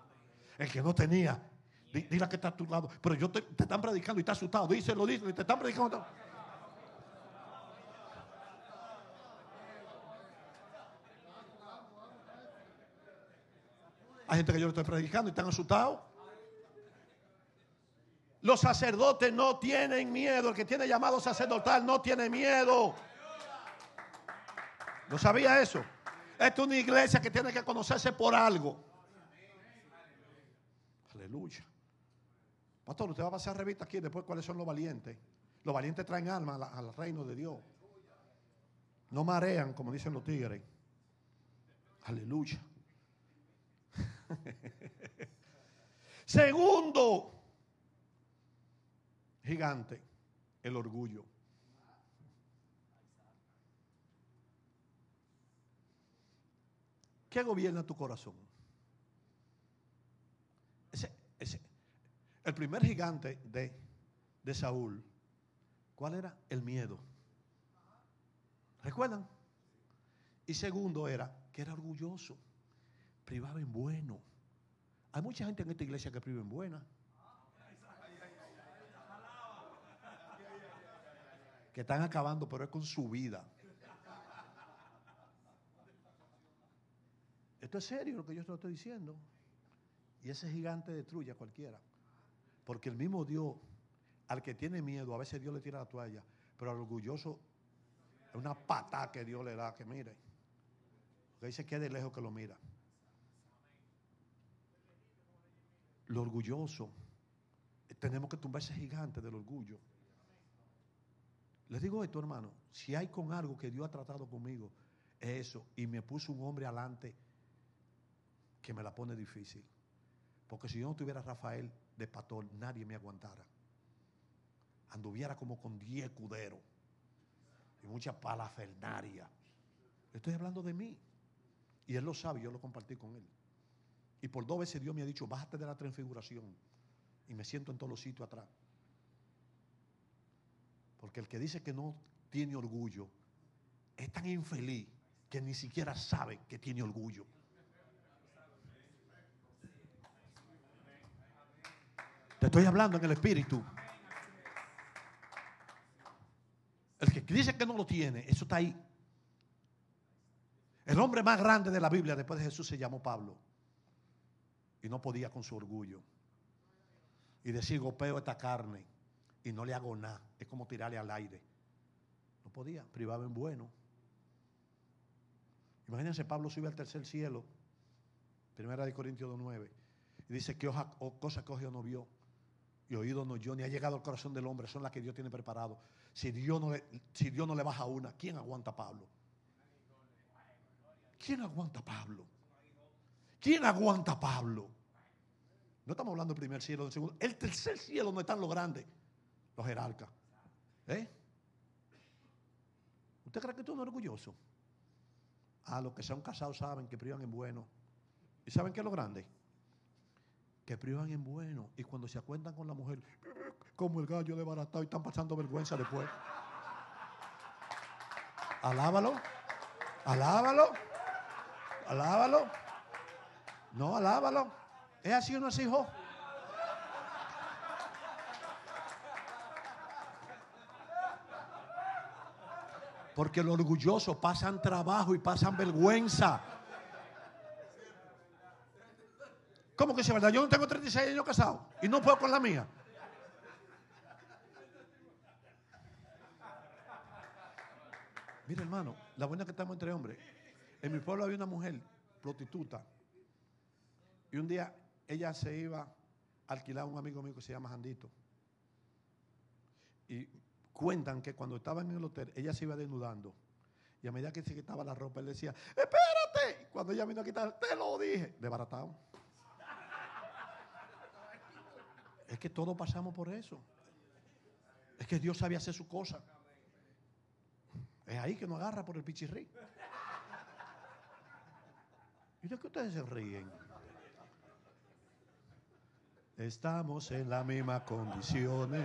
El que no tenía. Dile que está a tu lado. Pero yo te, te están predicando y está asustado. Díselo, díselo. Y te están predicando. Hay gente que yo le estoy predicando y están asustados. Los sacerdotes no tienen miedo. El que tiene llamado sacerdotal no tiene miedo. ¿No sabía eso? Esta es una iglesia que tiene que conocerse por algo. Aleluya. Pastor, usted va a pasar revista aquí después cuáles son los valientes. Los valientes traen alma al reino de Dios. No marean, como dicen los tigres. Aleluya. <laughs> Segundo gigante, el orgullo. ¿Qué gobierna tu corazón? Ese, ese, el primer gigante de, de Saúl, ¿cuál era? El miedo. ¿Recuerdan? Y segundo era que era orgulloso privaba en bueno. Hay mucha gente en esta iglesia que priva en buena. Que están acabando, pero es con su vida. Esto es serio lo que yo estoy diciendo. Y ese gigante destruye a cualquiera. Porque el mismo Dios, al que tiene miedo, a veces Dios le tira la toalla, pero al orgulloso es una pata que Dios le da, que mire. Que dice que de lejos que lo mira. lo orgulloso. Tenemos que tumbar ese gigante del orgullo. Les digo esto, hermano, si hay con algo que Dios ha tratado conmigo, es eso. Y me puso un hombre adelante que me la pone difícil. Porque si yo no tuviera Rafael de pastor, nadie me aguantara. Anduviera como con diez escuderos y mucha palafernaria. Estoy hablando de mí. Y él lo sabe, yo lo compartí con él. Y por dos veces Dios me ha dicho, bájate de la transfiguración. Y me siento en todos los sitios atrás. Porque el que dice que no tiene orgullo es tan infeliz que ni siquiera sabe que tiene orgullo. Te estoy hablando en el espíritu. El que dice que no lo tiene, eso está ahí. El hombre más grande de la Biblia después de Jesús se llamó Pablo y no podía con su orgullo. Y decir, gopeo esta carne y no le hago nada. Es como tirarle al aire. No podía, privaba en bueno. Imagínense, Pablo sube al tercer cielo, primera de Corintios 2.9, y dice que cosa que ojo no vio y oído no yo, ni ha llegado al corazón del hombre, son las que Dios tiene preparado. Si Dios no le, si Dios no le baja una, ¿quién aguanta a Pablo? ¿Quién aguanta a Pablo? ¿Quién aguanta a Pablo? No estamos hablando del primer cielo, del segundo. El tercer cielo donde están los grandes, los jerarcas. ¿Eh? ¿Usted cree que tú no orgulloso? A los que se han casado saben que privan en bueno. ¿Y saben qué es lo grande? Que privan en bueno. Y cuando se acuentan con la mujer, como el gallo de baratado y están pasando vergüenza después. Alábalo. Alábalo. Alábalo. No, alábalo. ¿Es así o no es hijo? Porque los orgullosos pasan trabajo y pasan vergüenza. ¿Cómo que es verdad? Yo no tengo 36 años casado y no puedo con la mía. Mira, hermano, la buena que estamos entre hombres. En mi pueblo había una mujer prostituta y un día ella se iba a alquilar a un amigo mío que se llama Jandito. Y cuentan que cuando estaban en el hotel, ella se iba desnudando. Y a medida que se quitaba la ropa, él decía, espérate. Cuando ella vino a quitar, te lo dije. Desbaratado. Es que todos pasamos por eso. Es que Dios sabía hacer su cosa. Es ahí que nos agarra por el pichirrí. ¿Y de qué ustedes se ríen? Estamos en las mismas condiciones.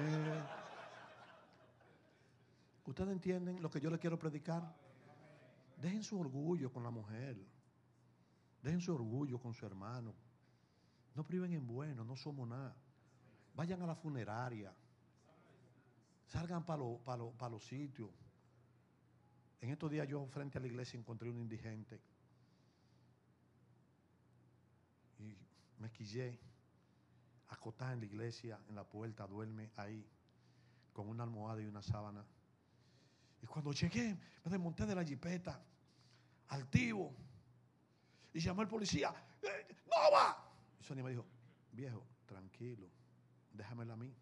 ¿Ustedes entienden lo que yo les quiero predicar? Dejen su orgullo con la mujer. Dejen su orgullo con su hermano. No priven en bueno, no somos nada. Vayan a la funeraria. Salgan para los sitios. En estos días yo frente a la iglesia encontré un indigente. Y me quillé, acotada en la iglesia, en la puerta, duerme ahí, con una almohada y una sábana. Y cuando llegué, me desmonté de la jipeta, altivo, y llamó al policía, ¡Eh, ¡no va! Y Sonia me dijo, viejo, tranquilo, déjamela a mí.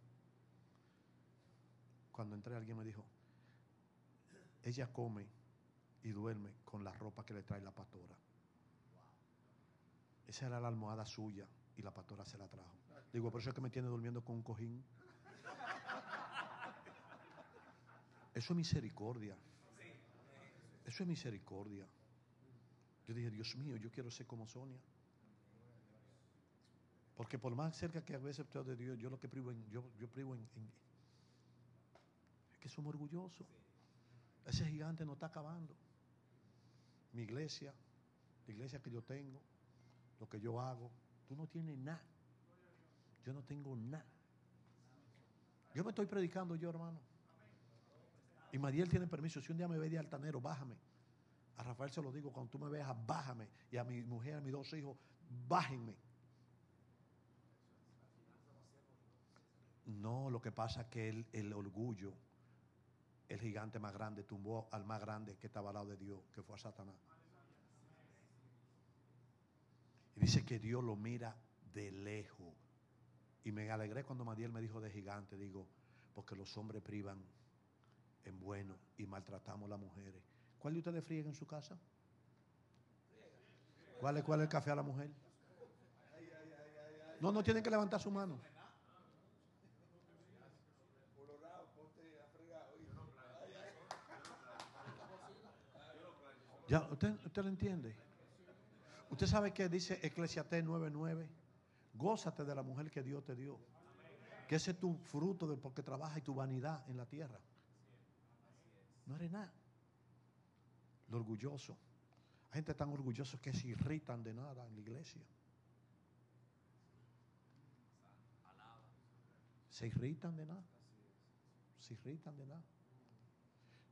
Cuando entré alguien me dijo, ella come y duerme con la ropa que le trae la pastora. Esa era la almohada suya y la pastora se la trajo. Digo, por eso es que me tiene durmiendo con un cojín. Eso es misericordia. Eso es misericordia. Yo dije, Dios mío, yo quiero ser como Sonia. Porque por más cerca que a veces usted de Dios, yo lo que privo en, yo, privo en, es que somos orgullosos. Ese gigante no está acabando. Mi iglesia, la iglesia que yo tengo, lo que yo hago, tú no tienes nada. Yo no tengo nada. Yo me estoy predicando yo, hermano. Y Mariel tiene permiso. Si un día me ve de altanero, bájame. A Rafael se lo digo, cuando tú me veas, bájame. Y a mi mujer, a mis dos hijos, bájenme. No, lo que pasa es que el, el orgullo el gigante más grande tumbó al más grande que estaba al lado de Dios, que fue a Satanás. Y dice que Dios lo mira de lejos. Y me alegré cuando Madiel me dijo de gigante, digo, porque los hombres privan en bueno y maltratamos a las mujeres. ¿Cuál de ustedes fríen en su casa? ¿Cuál es, cuál es el café a la mujer? No, no tienen que levantar su mano. Ya, ¿usted, usted lo entiende? Usted sabe que dice Eclesiastés 9:9. Gózate de la mujer que Dios te dio. Que ese es tu fruto de porque trabaja y tu vanidad en la tierra. No eres nada. Lo orgulloso. Hay gente tan orgullosa que se irritan de nada en la iglesia. Se irritan de nada. Se irritan de nada.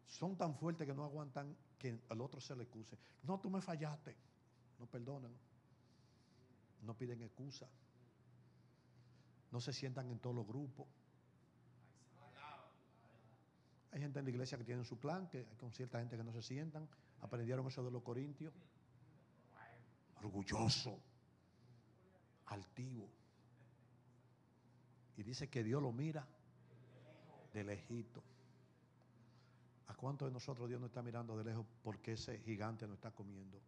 Son tan fuertes que no aguantan que al otro se le excuse. No, tú me fallaste. No perdonan. No piden excusa. No se sientan en todos los grupos. Hay gente en la iglesia que tienen su clan, que con cierta gente que no se sientan. Aprendieron eso de los corintios. Orgulloso. Altivo. Y dice que Dios lo mira de lejito. ¿A cuántos de nosotros Dios no está mirando de lejos porque ese gigante no está comiendo?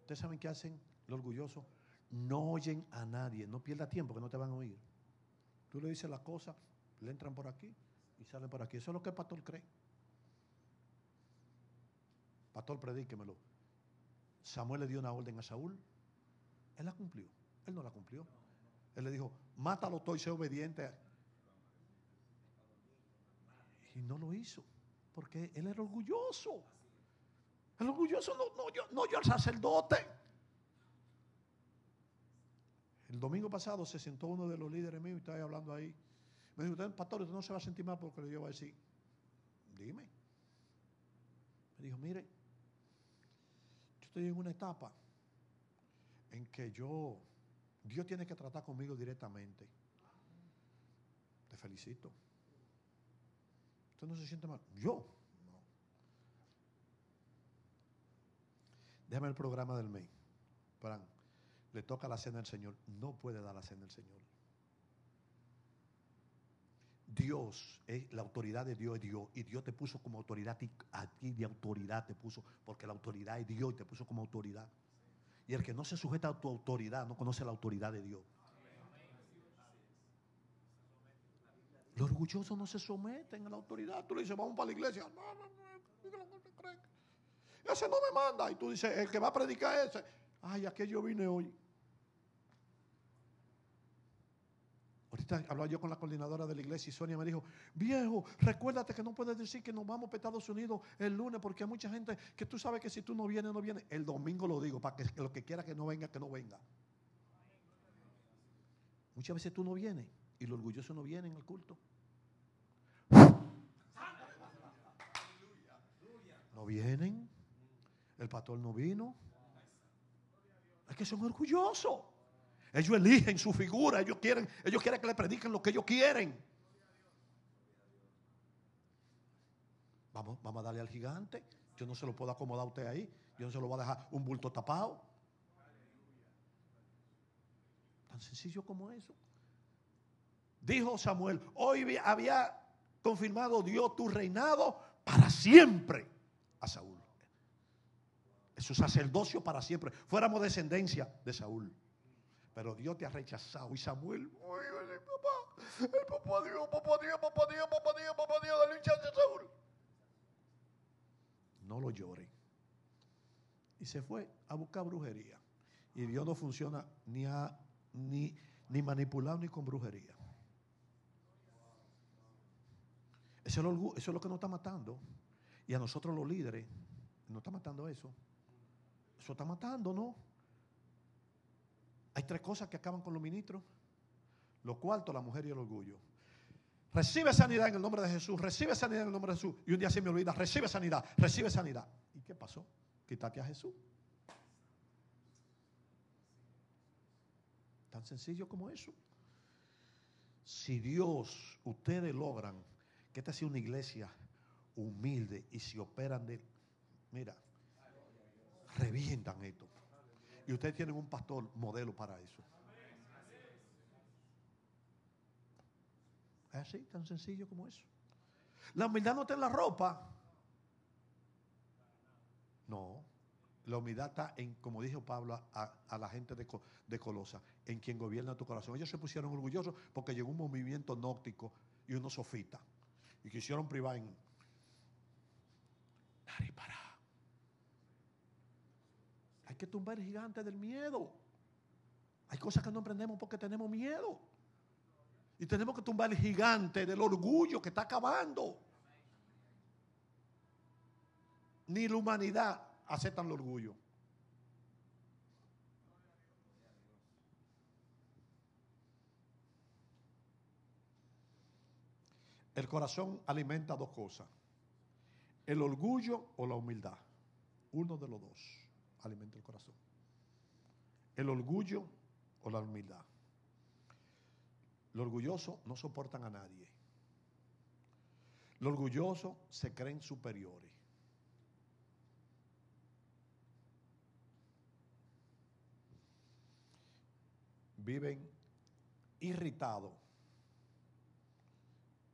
¿Ustedes saben qué hacen los orgullosos? No oyen a nadie, no pierda tiempo que no te van a oír. Tú le dices la cosa, le entran por aquí y salen por aquí. Eso es lo que el pastor cree. Pastor, predíquemelo. Samuel le dio una orden a Saúl. Él la cumplió. Él no la cumplió. Él le dijo, mátalo todo y sé obediente y no lo hizo, porque él era orgulloso. El orgulloso no, yo, no yo al sacerdote. El domingo pasado se sentó uno de los líderes míos y estaba hablando ahí. Me dijo, pastor, usted no se va a sentir mal porque le iba a decir, dime. Me dijo, mire, yo estoy en una etapa en que yo, Dios tiene que tratar conmigo directamente. Te felicito. Usted no se siente mal. Yo. No. Déjame el programa del mes. le toca la cena del Señor, no puede dar la cena del Señor. Dios, es, la autoridad de Dios es Dios. Y Dios te puso como autoridad a ti, de autoridad te puso, porque la autoridad es Dios y te puso como autoridad. Y el que no se sujeta a tu autoridad no conoce la autoridad de Dios. Los orgullosos no se someten a la autoridad. Tú le dices, vamos para la iglesia. Ese no me manda. Y tú dices, el que va a predicar ese. Ay, ¿a qué yo vine hoy? Hablaba yo con la coordinadora de la iglesia y Sonia me dijo, viejo, recuérdate que no puedes decir que nos vamos para Estados Unidos el lunes porque hay mucha gente que tú sabes que si tú no vienes, no vienes. El domingo lo digo, para que, que lo que quiera que no venga, que no venga. Muchas veces tú no vienes y los orgullosos no vienen al culto. No vienen. El pastor no vino. Es que son orgullosos. Ellos eligen su figura, ellos quieren, ellos quieren que le prediquen lo que ellos quieren. Vamos, vamos a darle al gigante. Yo no se lo puedo acomodar a usted ahí. Yo no se lo voy a dejar un bulto tapado. Tan sencillo como eso. Dijo Samuel, hoy había confirmado Dios tu reinado para siempre a Saúl. Es su sacerdocio para siempre. Fuéramos descendencia de Saúl. Pero Dios te ha rechazado. Y Samuel, el papá, el papá Dios, papá Dios, papá Dios, papá Dios, papá Dios, dale un chance Saúl. No lo llore. Y se fue a buscar brujería. Y Dios no funciona ni, ni, ni manipulado ni con brujería. Eso es, lo, eso es lo que nos está matando. Y a nosotros los líderes, nos está matando eso. Eso está matando, ¿no? Hay tres cosas que acaban con los ministros. Lo cuarto, la mujer y el orgullo. Recibe sanidad en el nombre de Jesús, recibe sanidad en el nombre de Jesús. Y un día se me olvida, recibe sanidad, recibe sanidad. ¿Y qué pasó? Quítate a Jesús. Tan sencillo como eso. Si Dios, ustedes logran que esta sea una iglesia humilde y se operan de, mira, revientan esto. Y ustedes tienen un pastor modelo para eso. Es así, tan sencillo como eso. La humildad no está en la ropa. No. La humildad está en, como dijo Pablo a, la gente de, de, Colosa, en quien gobierna tu corazón. Ellos se pusieron orgullosos porque llegó un movimiento nóctico y unos sofitas. Y quisieron privar en. Nari para. Hay que tumbar el gigante del miedo. Hay cosas que no emprendemos porque tenemos miedo. Y tenemos que tumbar el gigante del orgullo que está acabando. Ni la humanidad aceptan el orgullo. El corazón alimenta dos cosas. El orgullo o la humildad. Uno de los dos alimenta el corazón. El orgullo o la humildad. Los orgullosos no soportan a nadie. Los orgullosos se creen superiores. Viven irritados.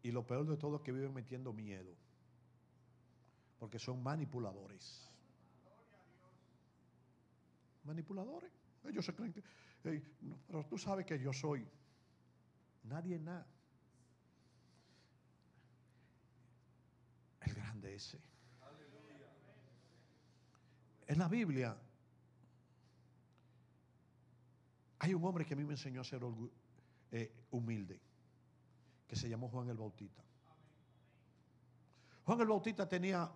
Y lo peor de todo es que viven metiendo miedo. Porque son manipuladores manipuladores. Ellos se creen que, pero tú sabes que yo soy. Nadie nada. El grande ese. En la Biblia hay un hombre que a mí me enseñó a ser eh, humilde, que se llamó Juan el Bautista. Juan el Bautista tenía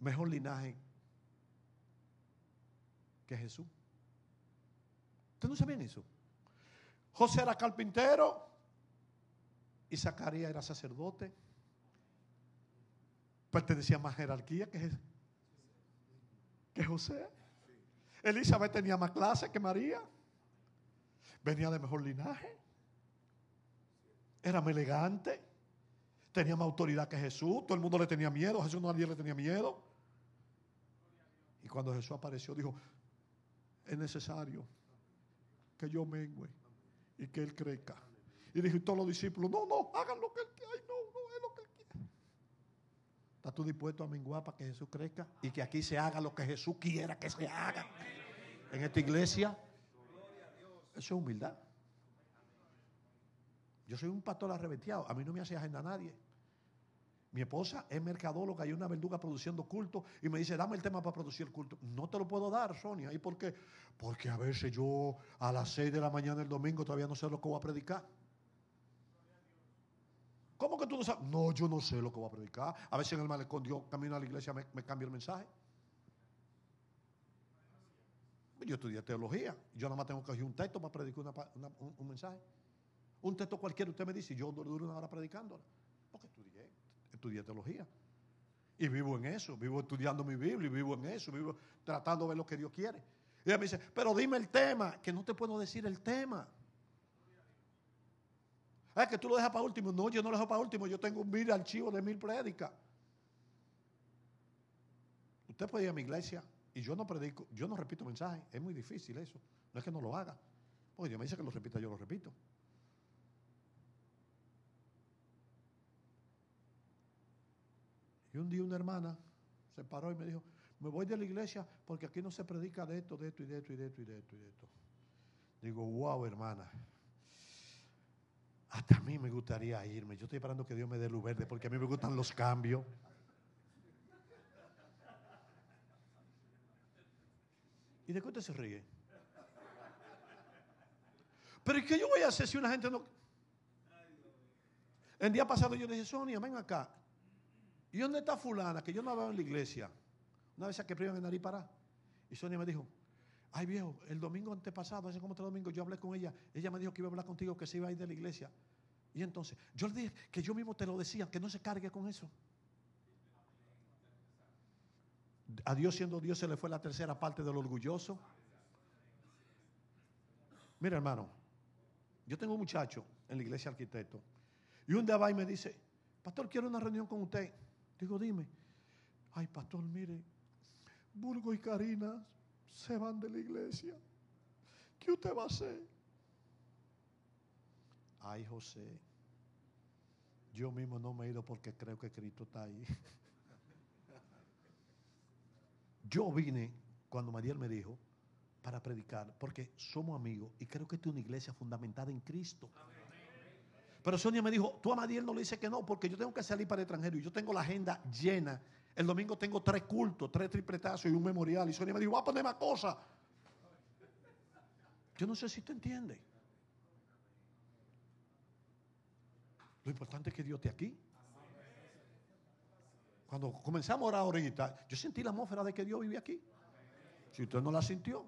mejor linaje que Jesús. ¿Ustedes no sabían eso? José era carpintero y Zacarías era sacerdote. Pertenecía a más jerarquía que, que José. Elizabeth tenía más clase que María. Venía de mejor linaje. Era más elegante. Tenía más autoridad que Jesús. Todo el mundo le tenía miedo. Jesús no a nadie le tenía miedo. Y cuando Jesús apareció, dijo: es necesario que yo mengue y que Él crezca. Y dijo todos los discípulos, no, no, hagan lo que Él quiera. No, no, es lo que Él quiere. ¿Estás tú dispuesto a menguar para que Jesús crezca? Y que aquí se haga lo que Jesús quiera que se haga. En esta iglesia. Eso es humildad. Yo soy un pastor arrebeteado. A mí no me hace agenda a nadie. Mi esposa es mercadóloga hay una verduga produciendo culto y me dice, dame el tema para producir culto. No te lo puedo dar, Sonia. ¿Y por qué? Porque a veces yo a las 6 de la mañana del domingo todavía no sé lo que voy a predicar. ¿Cómo que tú no sabes? No, yo no sé lo que voy a predicar. A veces en el malecón Dios camino a la iglesia me, me cambia el mensaje. Yo estudié teología. Yo nada más tengo que coger un texto para predicar un, mensaje. Un texto cualquiera, usted me dice, yo duro una hora predicándola. Estudié, teología. Y vivo en eso, vivo estudiando mi Biblia, y vivo en eso, vivo tratando de ver lo que Dios quiere. Y ella me dice, pero dime el tema, que no te puedo decir el tema. Es que tú lo dejas para último. No, yo no lo dejo para último. Yo tengo mil archivos de mil prédicas. Usted puede ir a mi iglesia y yo no predico, yo no repito mensajes. Es muy difícil eso. No es que no lo haga. Porque Dios me dice que lo repita, yo lo repito. Y un día una hermana se paró y me dijo, me voy de la iglesia porque aquí no se predica de esto, de esto y de esto y de esto y de esto y de esto. Digo, wow, hermana. Hasta a mí me gustaría irme. Yo estoy esperando que Dios me dé luz verde porque a mí me gustan los cambios. ¿Y de usted se ríe? Pero ¿y qué yo voy a hacer si una gente no... El día pasado yo le dije, Sonia, ven acá. ¿Y dónde está fulana? Que yo no veo en la iglesia. Una vez que privan en nariz para. Y Sonia me dijo, ay viejo, el domingo antepasado, hace como tres domingos, yo hablé con ella. Ella me dijo que iba a hablar contigo, que se iba a ir de la iglesia. Y entonces, yo le dije que yo mismo te lo decía, que no se cargue con eso. A Dios siendo Dios se le fue la tercera parte del orgulloso. Mira hermano, yo tengo un muchacho en la iglesia arquitecto. Y un día va y me dice, pastor, quiero una reunión con usted. Digo, dime. Ay, pastor, mire, Burgo y Karina se van de la iglesia. ¿Qué usted va a hacer? Ay, José, yo mismo no me he ido porque creo que Cristo está ahí. <laughs> Yo vine cuando Mariel me dijo para predicar, porque somos amigos y creo que esta es una iglesia fundamentada en Cristo. Pero Sonia me dijo, tú a Mariel no le dices que no, porque yo tengo que salir para el extranjero y yo tengo la agenda llena. El domingo tengo tres cultos, tres tripletazos y un memorial. Y Sonia me dijo, va a poner más cosas. Yo no sé si tú entiendes. Lo importante es que Dios esté aquí. Cuando comenzamos a orar ahorita, yo sentí la atmósfera de que Dios vive aquí. Si usted no la sintió.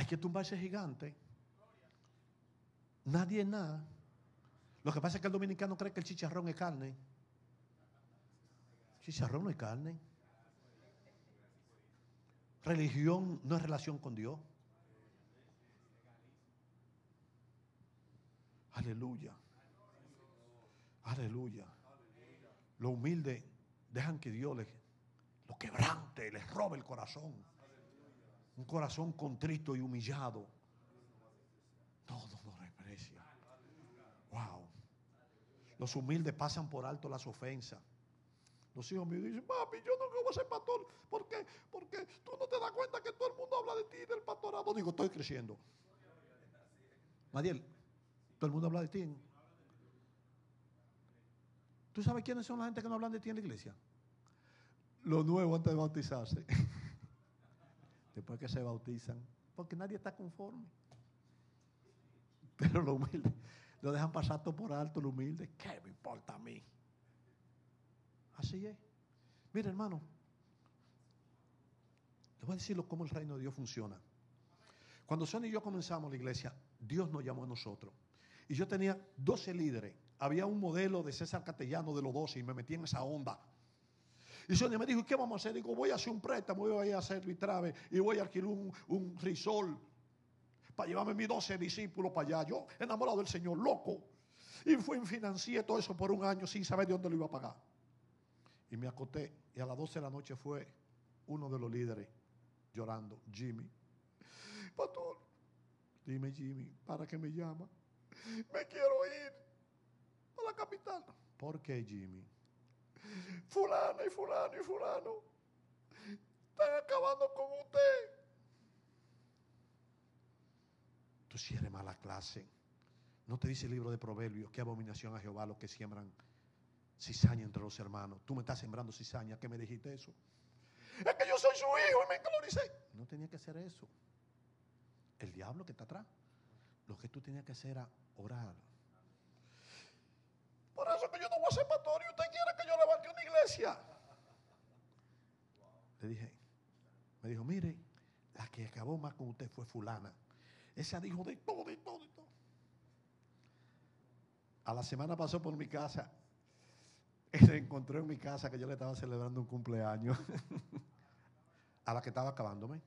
Hay que tumbar ese gigante. Nadie nada. Lo que pasa es que el dominicano cree que el chicharrón es carne. Chicharrón no es carne. Religión no es relación con Dios. Aleluya. Aleluya. Lo humilde dejan que Dios les lo quebrante, les robe el corazón. Un corazón contrito y humillado. No, no lo desprecia. Wow. Los humildes pasan por alto las ofensas. Los hijos míos dicen, papi, yo no voy a ser pastor. ¿Por qué? Porque tú no te das cuenta que todo el mundo habla de ti, del pastorado. Digo, estoy creciendo. Madiel, todo el mundo habla de ti. ¿Tú sabes quiénes son la gente que no hablan de ti en la iglesia? Los nuevos antes de bautizarse. <laughs> Después que se bautizan. Porque nadie está conforme. <laughs> Pero lo humilde, lo dejan pasar todo por alto, lo humilde. ¿Qué me importa a mí? Así es. Mira, hermano. Les voy a decir cómo el reino de Dios funciona. Cuando Son y yo comenzamos la iglesia, Dios nos llamó a nosotros. Y yo tenía 12 líderes. Había un modelo de César Castellano de los 12 y me metí en esa onda. Y Sonia me dijo, ¿qué vamos a hacer? Digo, voy a hacer un préstamo, voy a hacer vitrave y voy a alquilar un, un risol para llevarme mis 12 discípulos para allá. Yo enamorado del Señor, loco. Y fui en financié todo eso por un año sin saber de dónde lo iba a pagar. Y me acoté y a las 12 de la noche fue uno de los líderes llorando, Jimmy. Pastor, dime Jimmy, ¿para qué me llama? Me quiero ir a la capital. ¿Por qué Jimmy? Fulano y fulano y fulano están acabando con usted. Tú si mala clase. No te dice el libro de Proverbios, qué abominación a Jehová los que siembran cizaña entre los hermanos. Tú me estás sembrando cizaña, ¿qué me dijiste eso? Es que yo soy su hijo y me. No tenía que hacer eso. El diablo que está atrás. Lo que tú tenías que hacer era orar. Por eso que yo no voy a ser pastor y usted quiere que yo levante una iglesia. Le dije, me dijo, mire, la que acabó más con usted fue fulana. Esa dijo de todo, de todo, de todo. A la semana pasó por mi casa y <laughs> se encontró en mi casa que yo le estaba celebrando un cumpleaños <laughs> a la que estaba acabándome.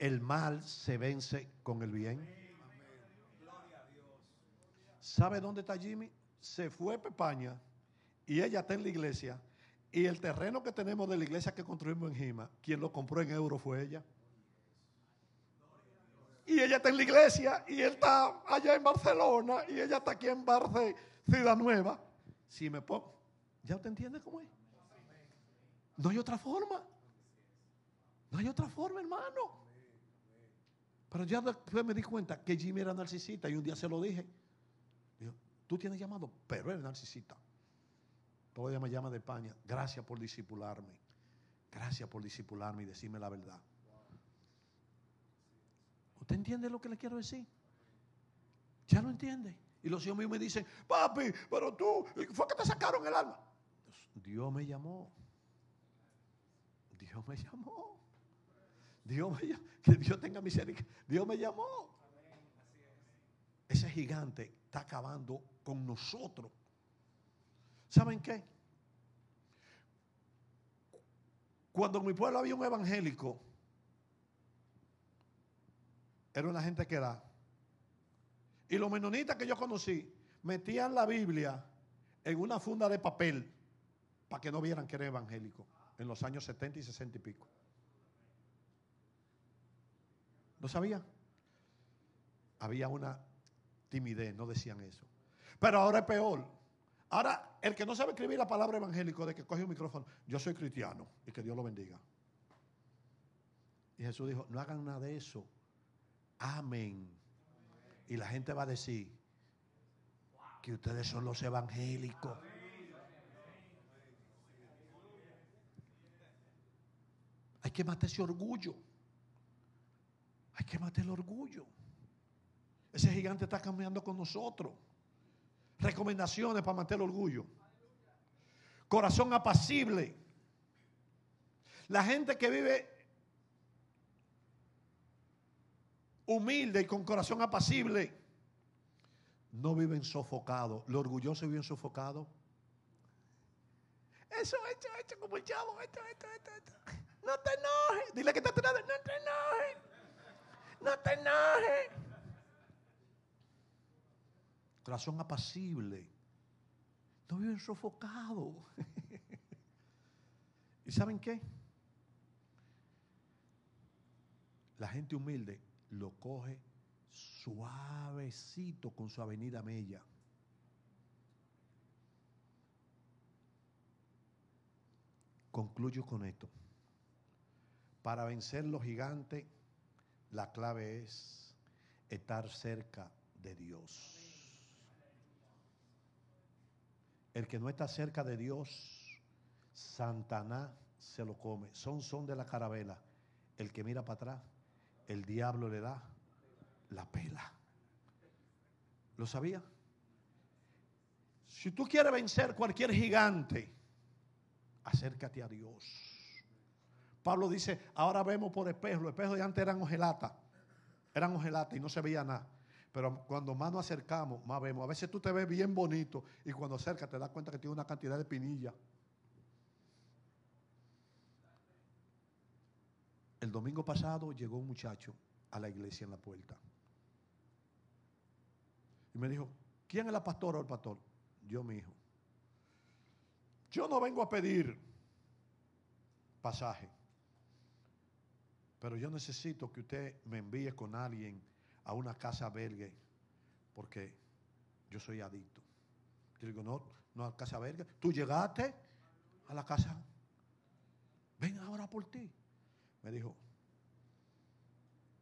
El mal se vence con el bien. ¿Sabe dónde está Jimmy? Se fue Pepaña y ella está en la iglesia. Y el terreno que tenemos de la iglesia que construimos en Jima, quien lo compró en euro fue ella. Y ella está en la iglesia y él está allá en Barcelona y ella está aquí en Barce, Ciudad Nueva. Si me pongo, ¿ya usted entiende cómo es? No hay otra forma. No hay otra forma, hermano. Pero ya después me di cuenta que Jimmy era narcisista y un día se lo dije. Tú tienes llamado, pero eres narcisista. Todavía me llama de España. Gracias por disipularme. Gracias por disipularme y decirme la verdad. ¿Usted entiende lo que le quiero decir? ¿Ya lo entiende? Y los hijos míos me dicen, papi, pero tú, fue que te sacaron el alma. Dios me llamó. Dios me llamó. Dios me llamó. Que Dios tenga misericordia. Dios me llamó. Ese gigante está acabando con nosotros. ¿Saben qué? Cuando en mi pueblo había un evangélico, era una gente que da. Y los menonitas que yo conocí metían la Biblia en una funda de papel para que no vieran que era evangélico en los años 70 y 60 y pico. ¿No sabía? Había una timidez, no decían eso. Pero ahora es peor. Ahora, el que no sabe escribir la palabra evangélico, de que coge un micrófono, yo soy cristiano y que Dios lo bendiga. Y Jesús dijo, no hagan nada de eso. Amén. Y la gente va a decir que ustedes son los evangélicos. Hay que matar ese orgullo. Hay que matar el orgullo. Ese gigante está cambiando con nosotros. Recomendaciones para matar el orgullo. Corazón apacible. La gente que vive humilde y con corazón apacible, no viven sofocados. Los orgullosos viven sofocados. Eso, hecho, hecho, como el chavo, esto, esto, esto, esto. No te enojes. Dile que está atrás, no te enojes. No te enojes. Corazón apacible. No viven sofocados. <laughs> ¿Y saben qué? La gente humilde lo coge suavecito con su avenida Mella. Concluyo con esto. Para vencer los gigantes, la clave es estar cerca de Dios. El que no está cerca de Dios, Santana se lo come. Son son de la carabela. El que mira para atrás, el diablo le da la pela. ¿Lo sabía? Si tú quieres vencer cualquier gigante, acércate a Dios. Pablo dice, ahora vemos por espejo. Los espejos de antes eran ojelatas. Eran ojelatas y no se veía nada. Pero cuando más nos acercamos, más vemos. A veces tú te ves bien bonito y cuando acercas te das cuenta que tiene una cantidad de pinillas. El domingo pasado llegó un muchacho a la iglesia en la puerta. Y me dijo, ¿quién es la pastora o el pastor? Yo, mi hijo. Yo no vengo a pedir pasaje, pero yo necesito que usted me envíe con alguien a una casa belga, porque yo soy adicto. Yo digo, no, no a casa belga. Tú llegaste a la casa. Ven ahora por ti. Me dijo,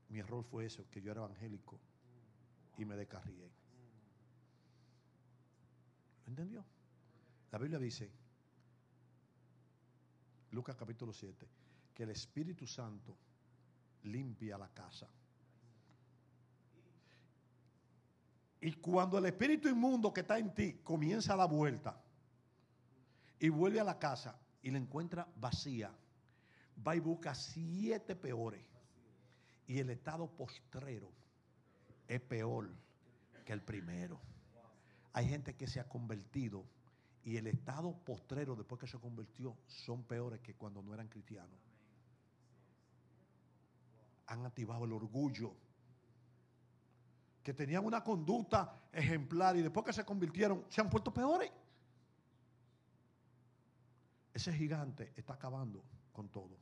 mi error fue eso, que yo era evangélico y me descarrié. ¿Entendió? La Biblia dice, Lucas capítulo 7, que el Espíritu Santo limpia la casa. Y cuando el espíritu inmundo que está en ti comienza a dar vuelta y vuelve a la casa y la encuentra vacía, va y busca siete peores. Y el estado postrero es peor que el primero. Hay gente que se ha convertido y el estado postrero después que se convirtió son peores que cuando no eran cristianos. Han activado el orgullo. Que tenían una conducta ejemplar y después que se convirtieron se han puesto peores. Ese gigante está acabando con todo.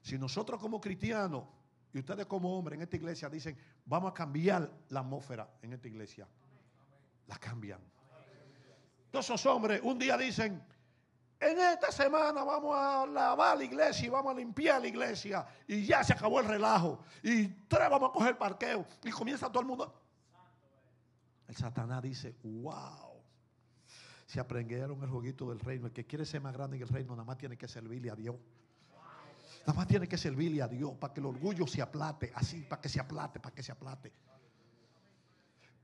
Si nosotros como cristianos y ustedes como hombres en esta iglesia dicen, vamos a cambiar la atmósfera en esta iglesia, la cambian. Todos esos hombres un día dicen, en esta semana vamos a lavar la iglesia y vamos a limpiar la iglesia y ya se acabó el relajo y tres vamos a coger parqueo y comienza todo el mundo. El Satanás dice, wow. Se aprendieron el jueguito del reino. El que quiere ser más grande en el reino nada más tiene que servirle a Dios. Nada más tiene que servirle a Dios para que el orgullo se aplate, así, para que se aplate, para que se aplate.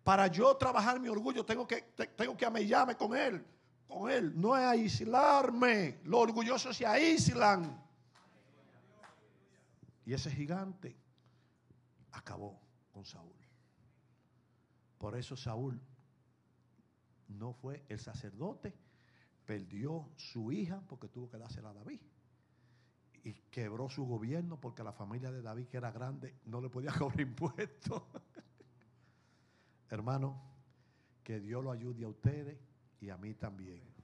Para yo trabajar mi orgullo tengo que, tengo que amellarme con Él, con Él, no es aislarme. Los orgullosos se aíslan. Y ese gigante acabó con Saúl. Por eso Saúl no fue el sacerdote, perdió su hija porque tuvo que dársela a David. Y quebró su gobierno porque la familia de David, que era grande, no le podía <laughs> cobrar impuestos. <laughs> Hermano, que Dios lo ayude a ustedes y a mí también.